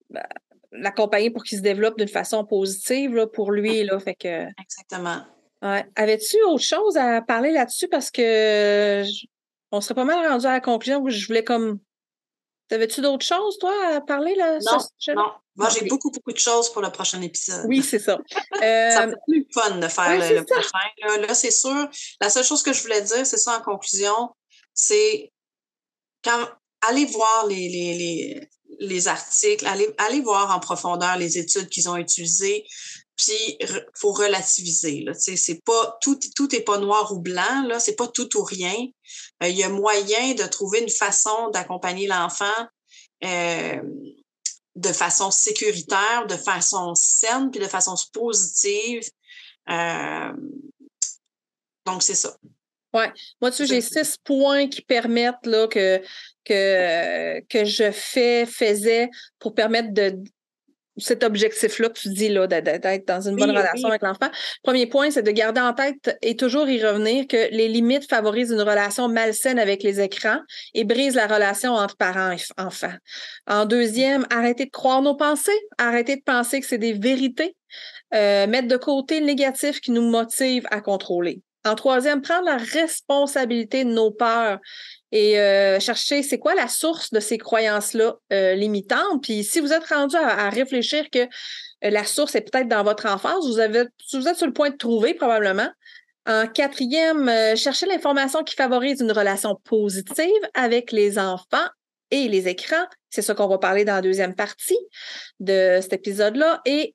Speaker 1: Ben, l'accompagner pour qu'il se développe d'une façon positive là, pour lui. Là, fait que...
Speaker 2: Exactement.
Speaker 1: Ouais. Avais-tu autre chose à parler là-dessus? Parce que on serait pas mal rendu à la conclusion où je voulais comme. T'avais-tu d'autres choses, toi, à parler là?
Speaker 2: Non, non. Moi, j'ai beaucoup, beaucoup de choses pour le prochain épisode.
Speaker 1: Oui, c'est ça.
Speaker 2: Euh... ça va être plus fun de faire le, prochain. Là, c'est sûr. La seule chose que je voulais dire, c'est ça en conclusion, c'est quand allez voir les, les, les, les articles, allez, allez voir en profondeur les études qu'ils ont utilisées. Puis faut relativiser. Là, c'est pas tout, tout pas noir ou blanc. Là, c'est pas tout ou rien. Euh, il y a moyen de trouver une façon d'accompagner l'enfant euh, de façon sécuritaire, de façon saine, puis de façon positive. Euh, donc, c'est ça.
Speaker 1: Oui. Moi, tu j'ai six points qui permettent là, que, que, que je fais, faisais pour permettre de, cet objectif-là que tu dis, là, d'être dans une bonne relation avec l'enfant. Premier point, c'est de garder en tête et toujours y revenir que les limites favorisent une relation malsaine avec les écrans et brisent la relation entre parents et enfants. En deuxième, arrêtez de croire nos pensées, arrêtez de penser que c'est des vérités, euh, mettre de côté le négatif qui nous motive à contrôler. En troisième, prendre la responsabilité de nos peurs et euh, chercher c'est quoi la source de ces croyances-là euh, limitantes. Puis si vous êtes rendu à, réfléchir que euh, la source est peut-être dans votre enfance, vous, êtes sur le point de trouver probablement. En quatrième, cherchez l'information qui favorise une relation positive avec les enfants et les écrans. C'est ça qu'on va parler dans la deuxième partie de cet épisode-là. Et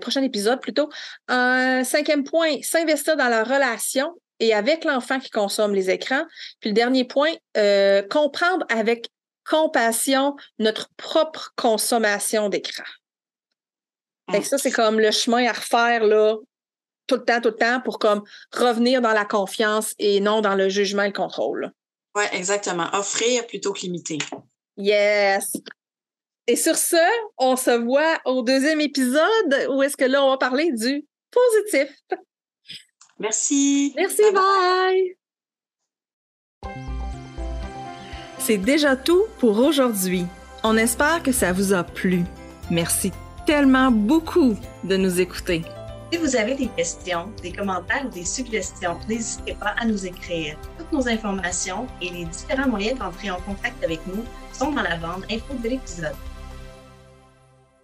Speaker 1: prochain épisode plutôt. Un cinquième point, s'investir dans la relation et avec l'enfant qui consomme les écrans. Puis le dernier point, euh, comprendre avec compassion notre propre consommation d'écran. Et ça, c'est comme le chemin à refaire là, tout le temps, tout le temps, pour comme revenir dans la confiance et non dans le jugement et le contrôle.
Speaker 2: Oui, exactement. Offrir plutôt que limiter.
Speaker 1: Yes. Et sur ce, on se voit au deuxième épisode où est-ce que là, on va parler du positif.
Speaker 2: Merci.
Speaker 1: Merci, bye. C'est déjà tout pour aujourd'hui. On espère que ça vous a plu. Merci tellement beaucoup de nous écouter.
Speaker 2: Si vous avez des questions, des commentaires ou des suggestions, n'hésitez pas à nous écrire. Toutes nos informations et les différents moyens d'entrer en contact avec nous sont dans la bande info de l'épisode.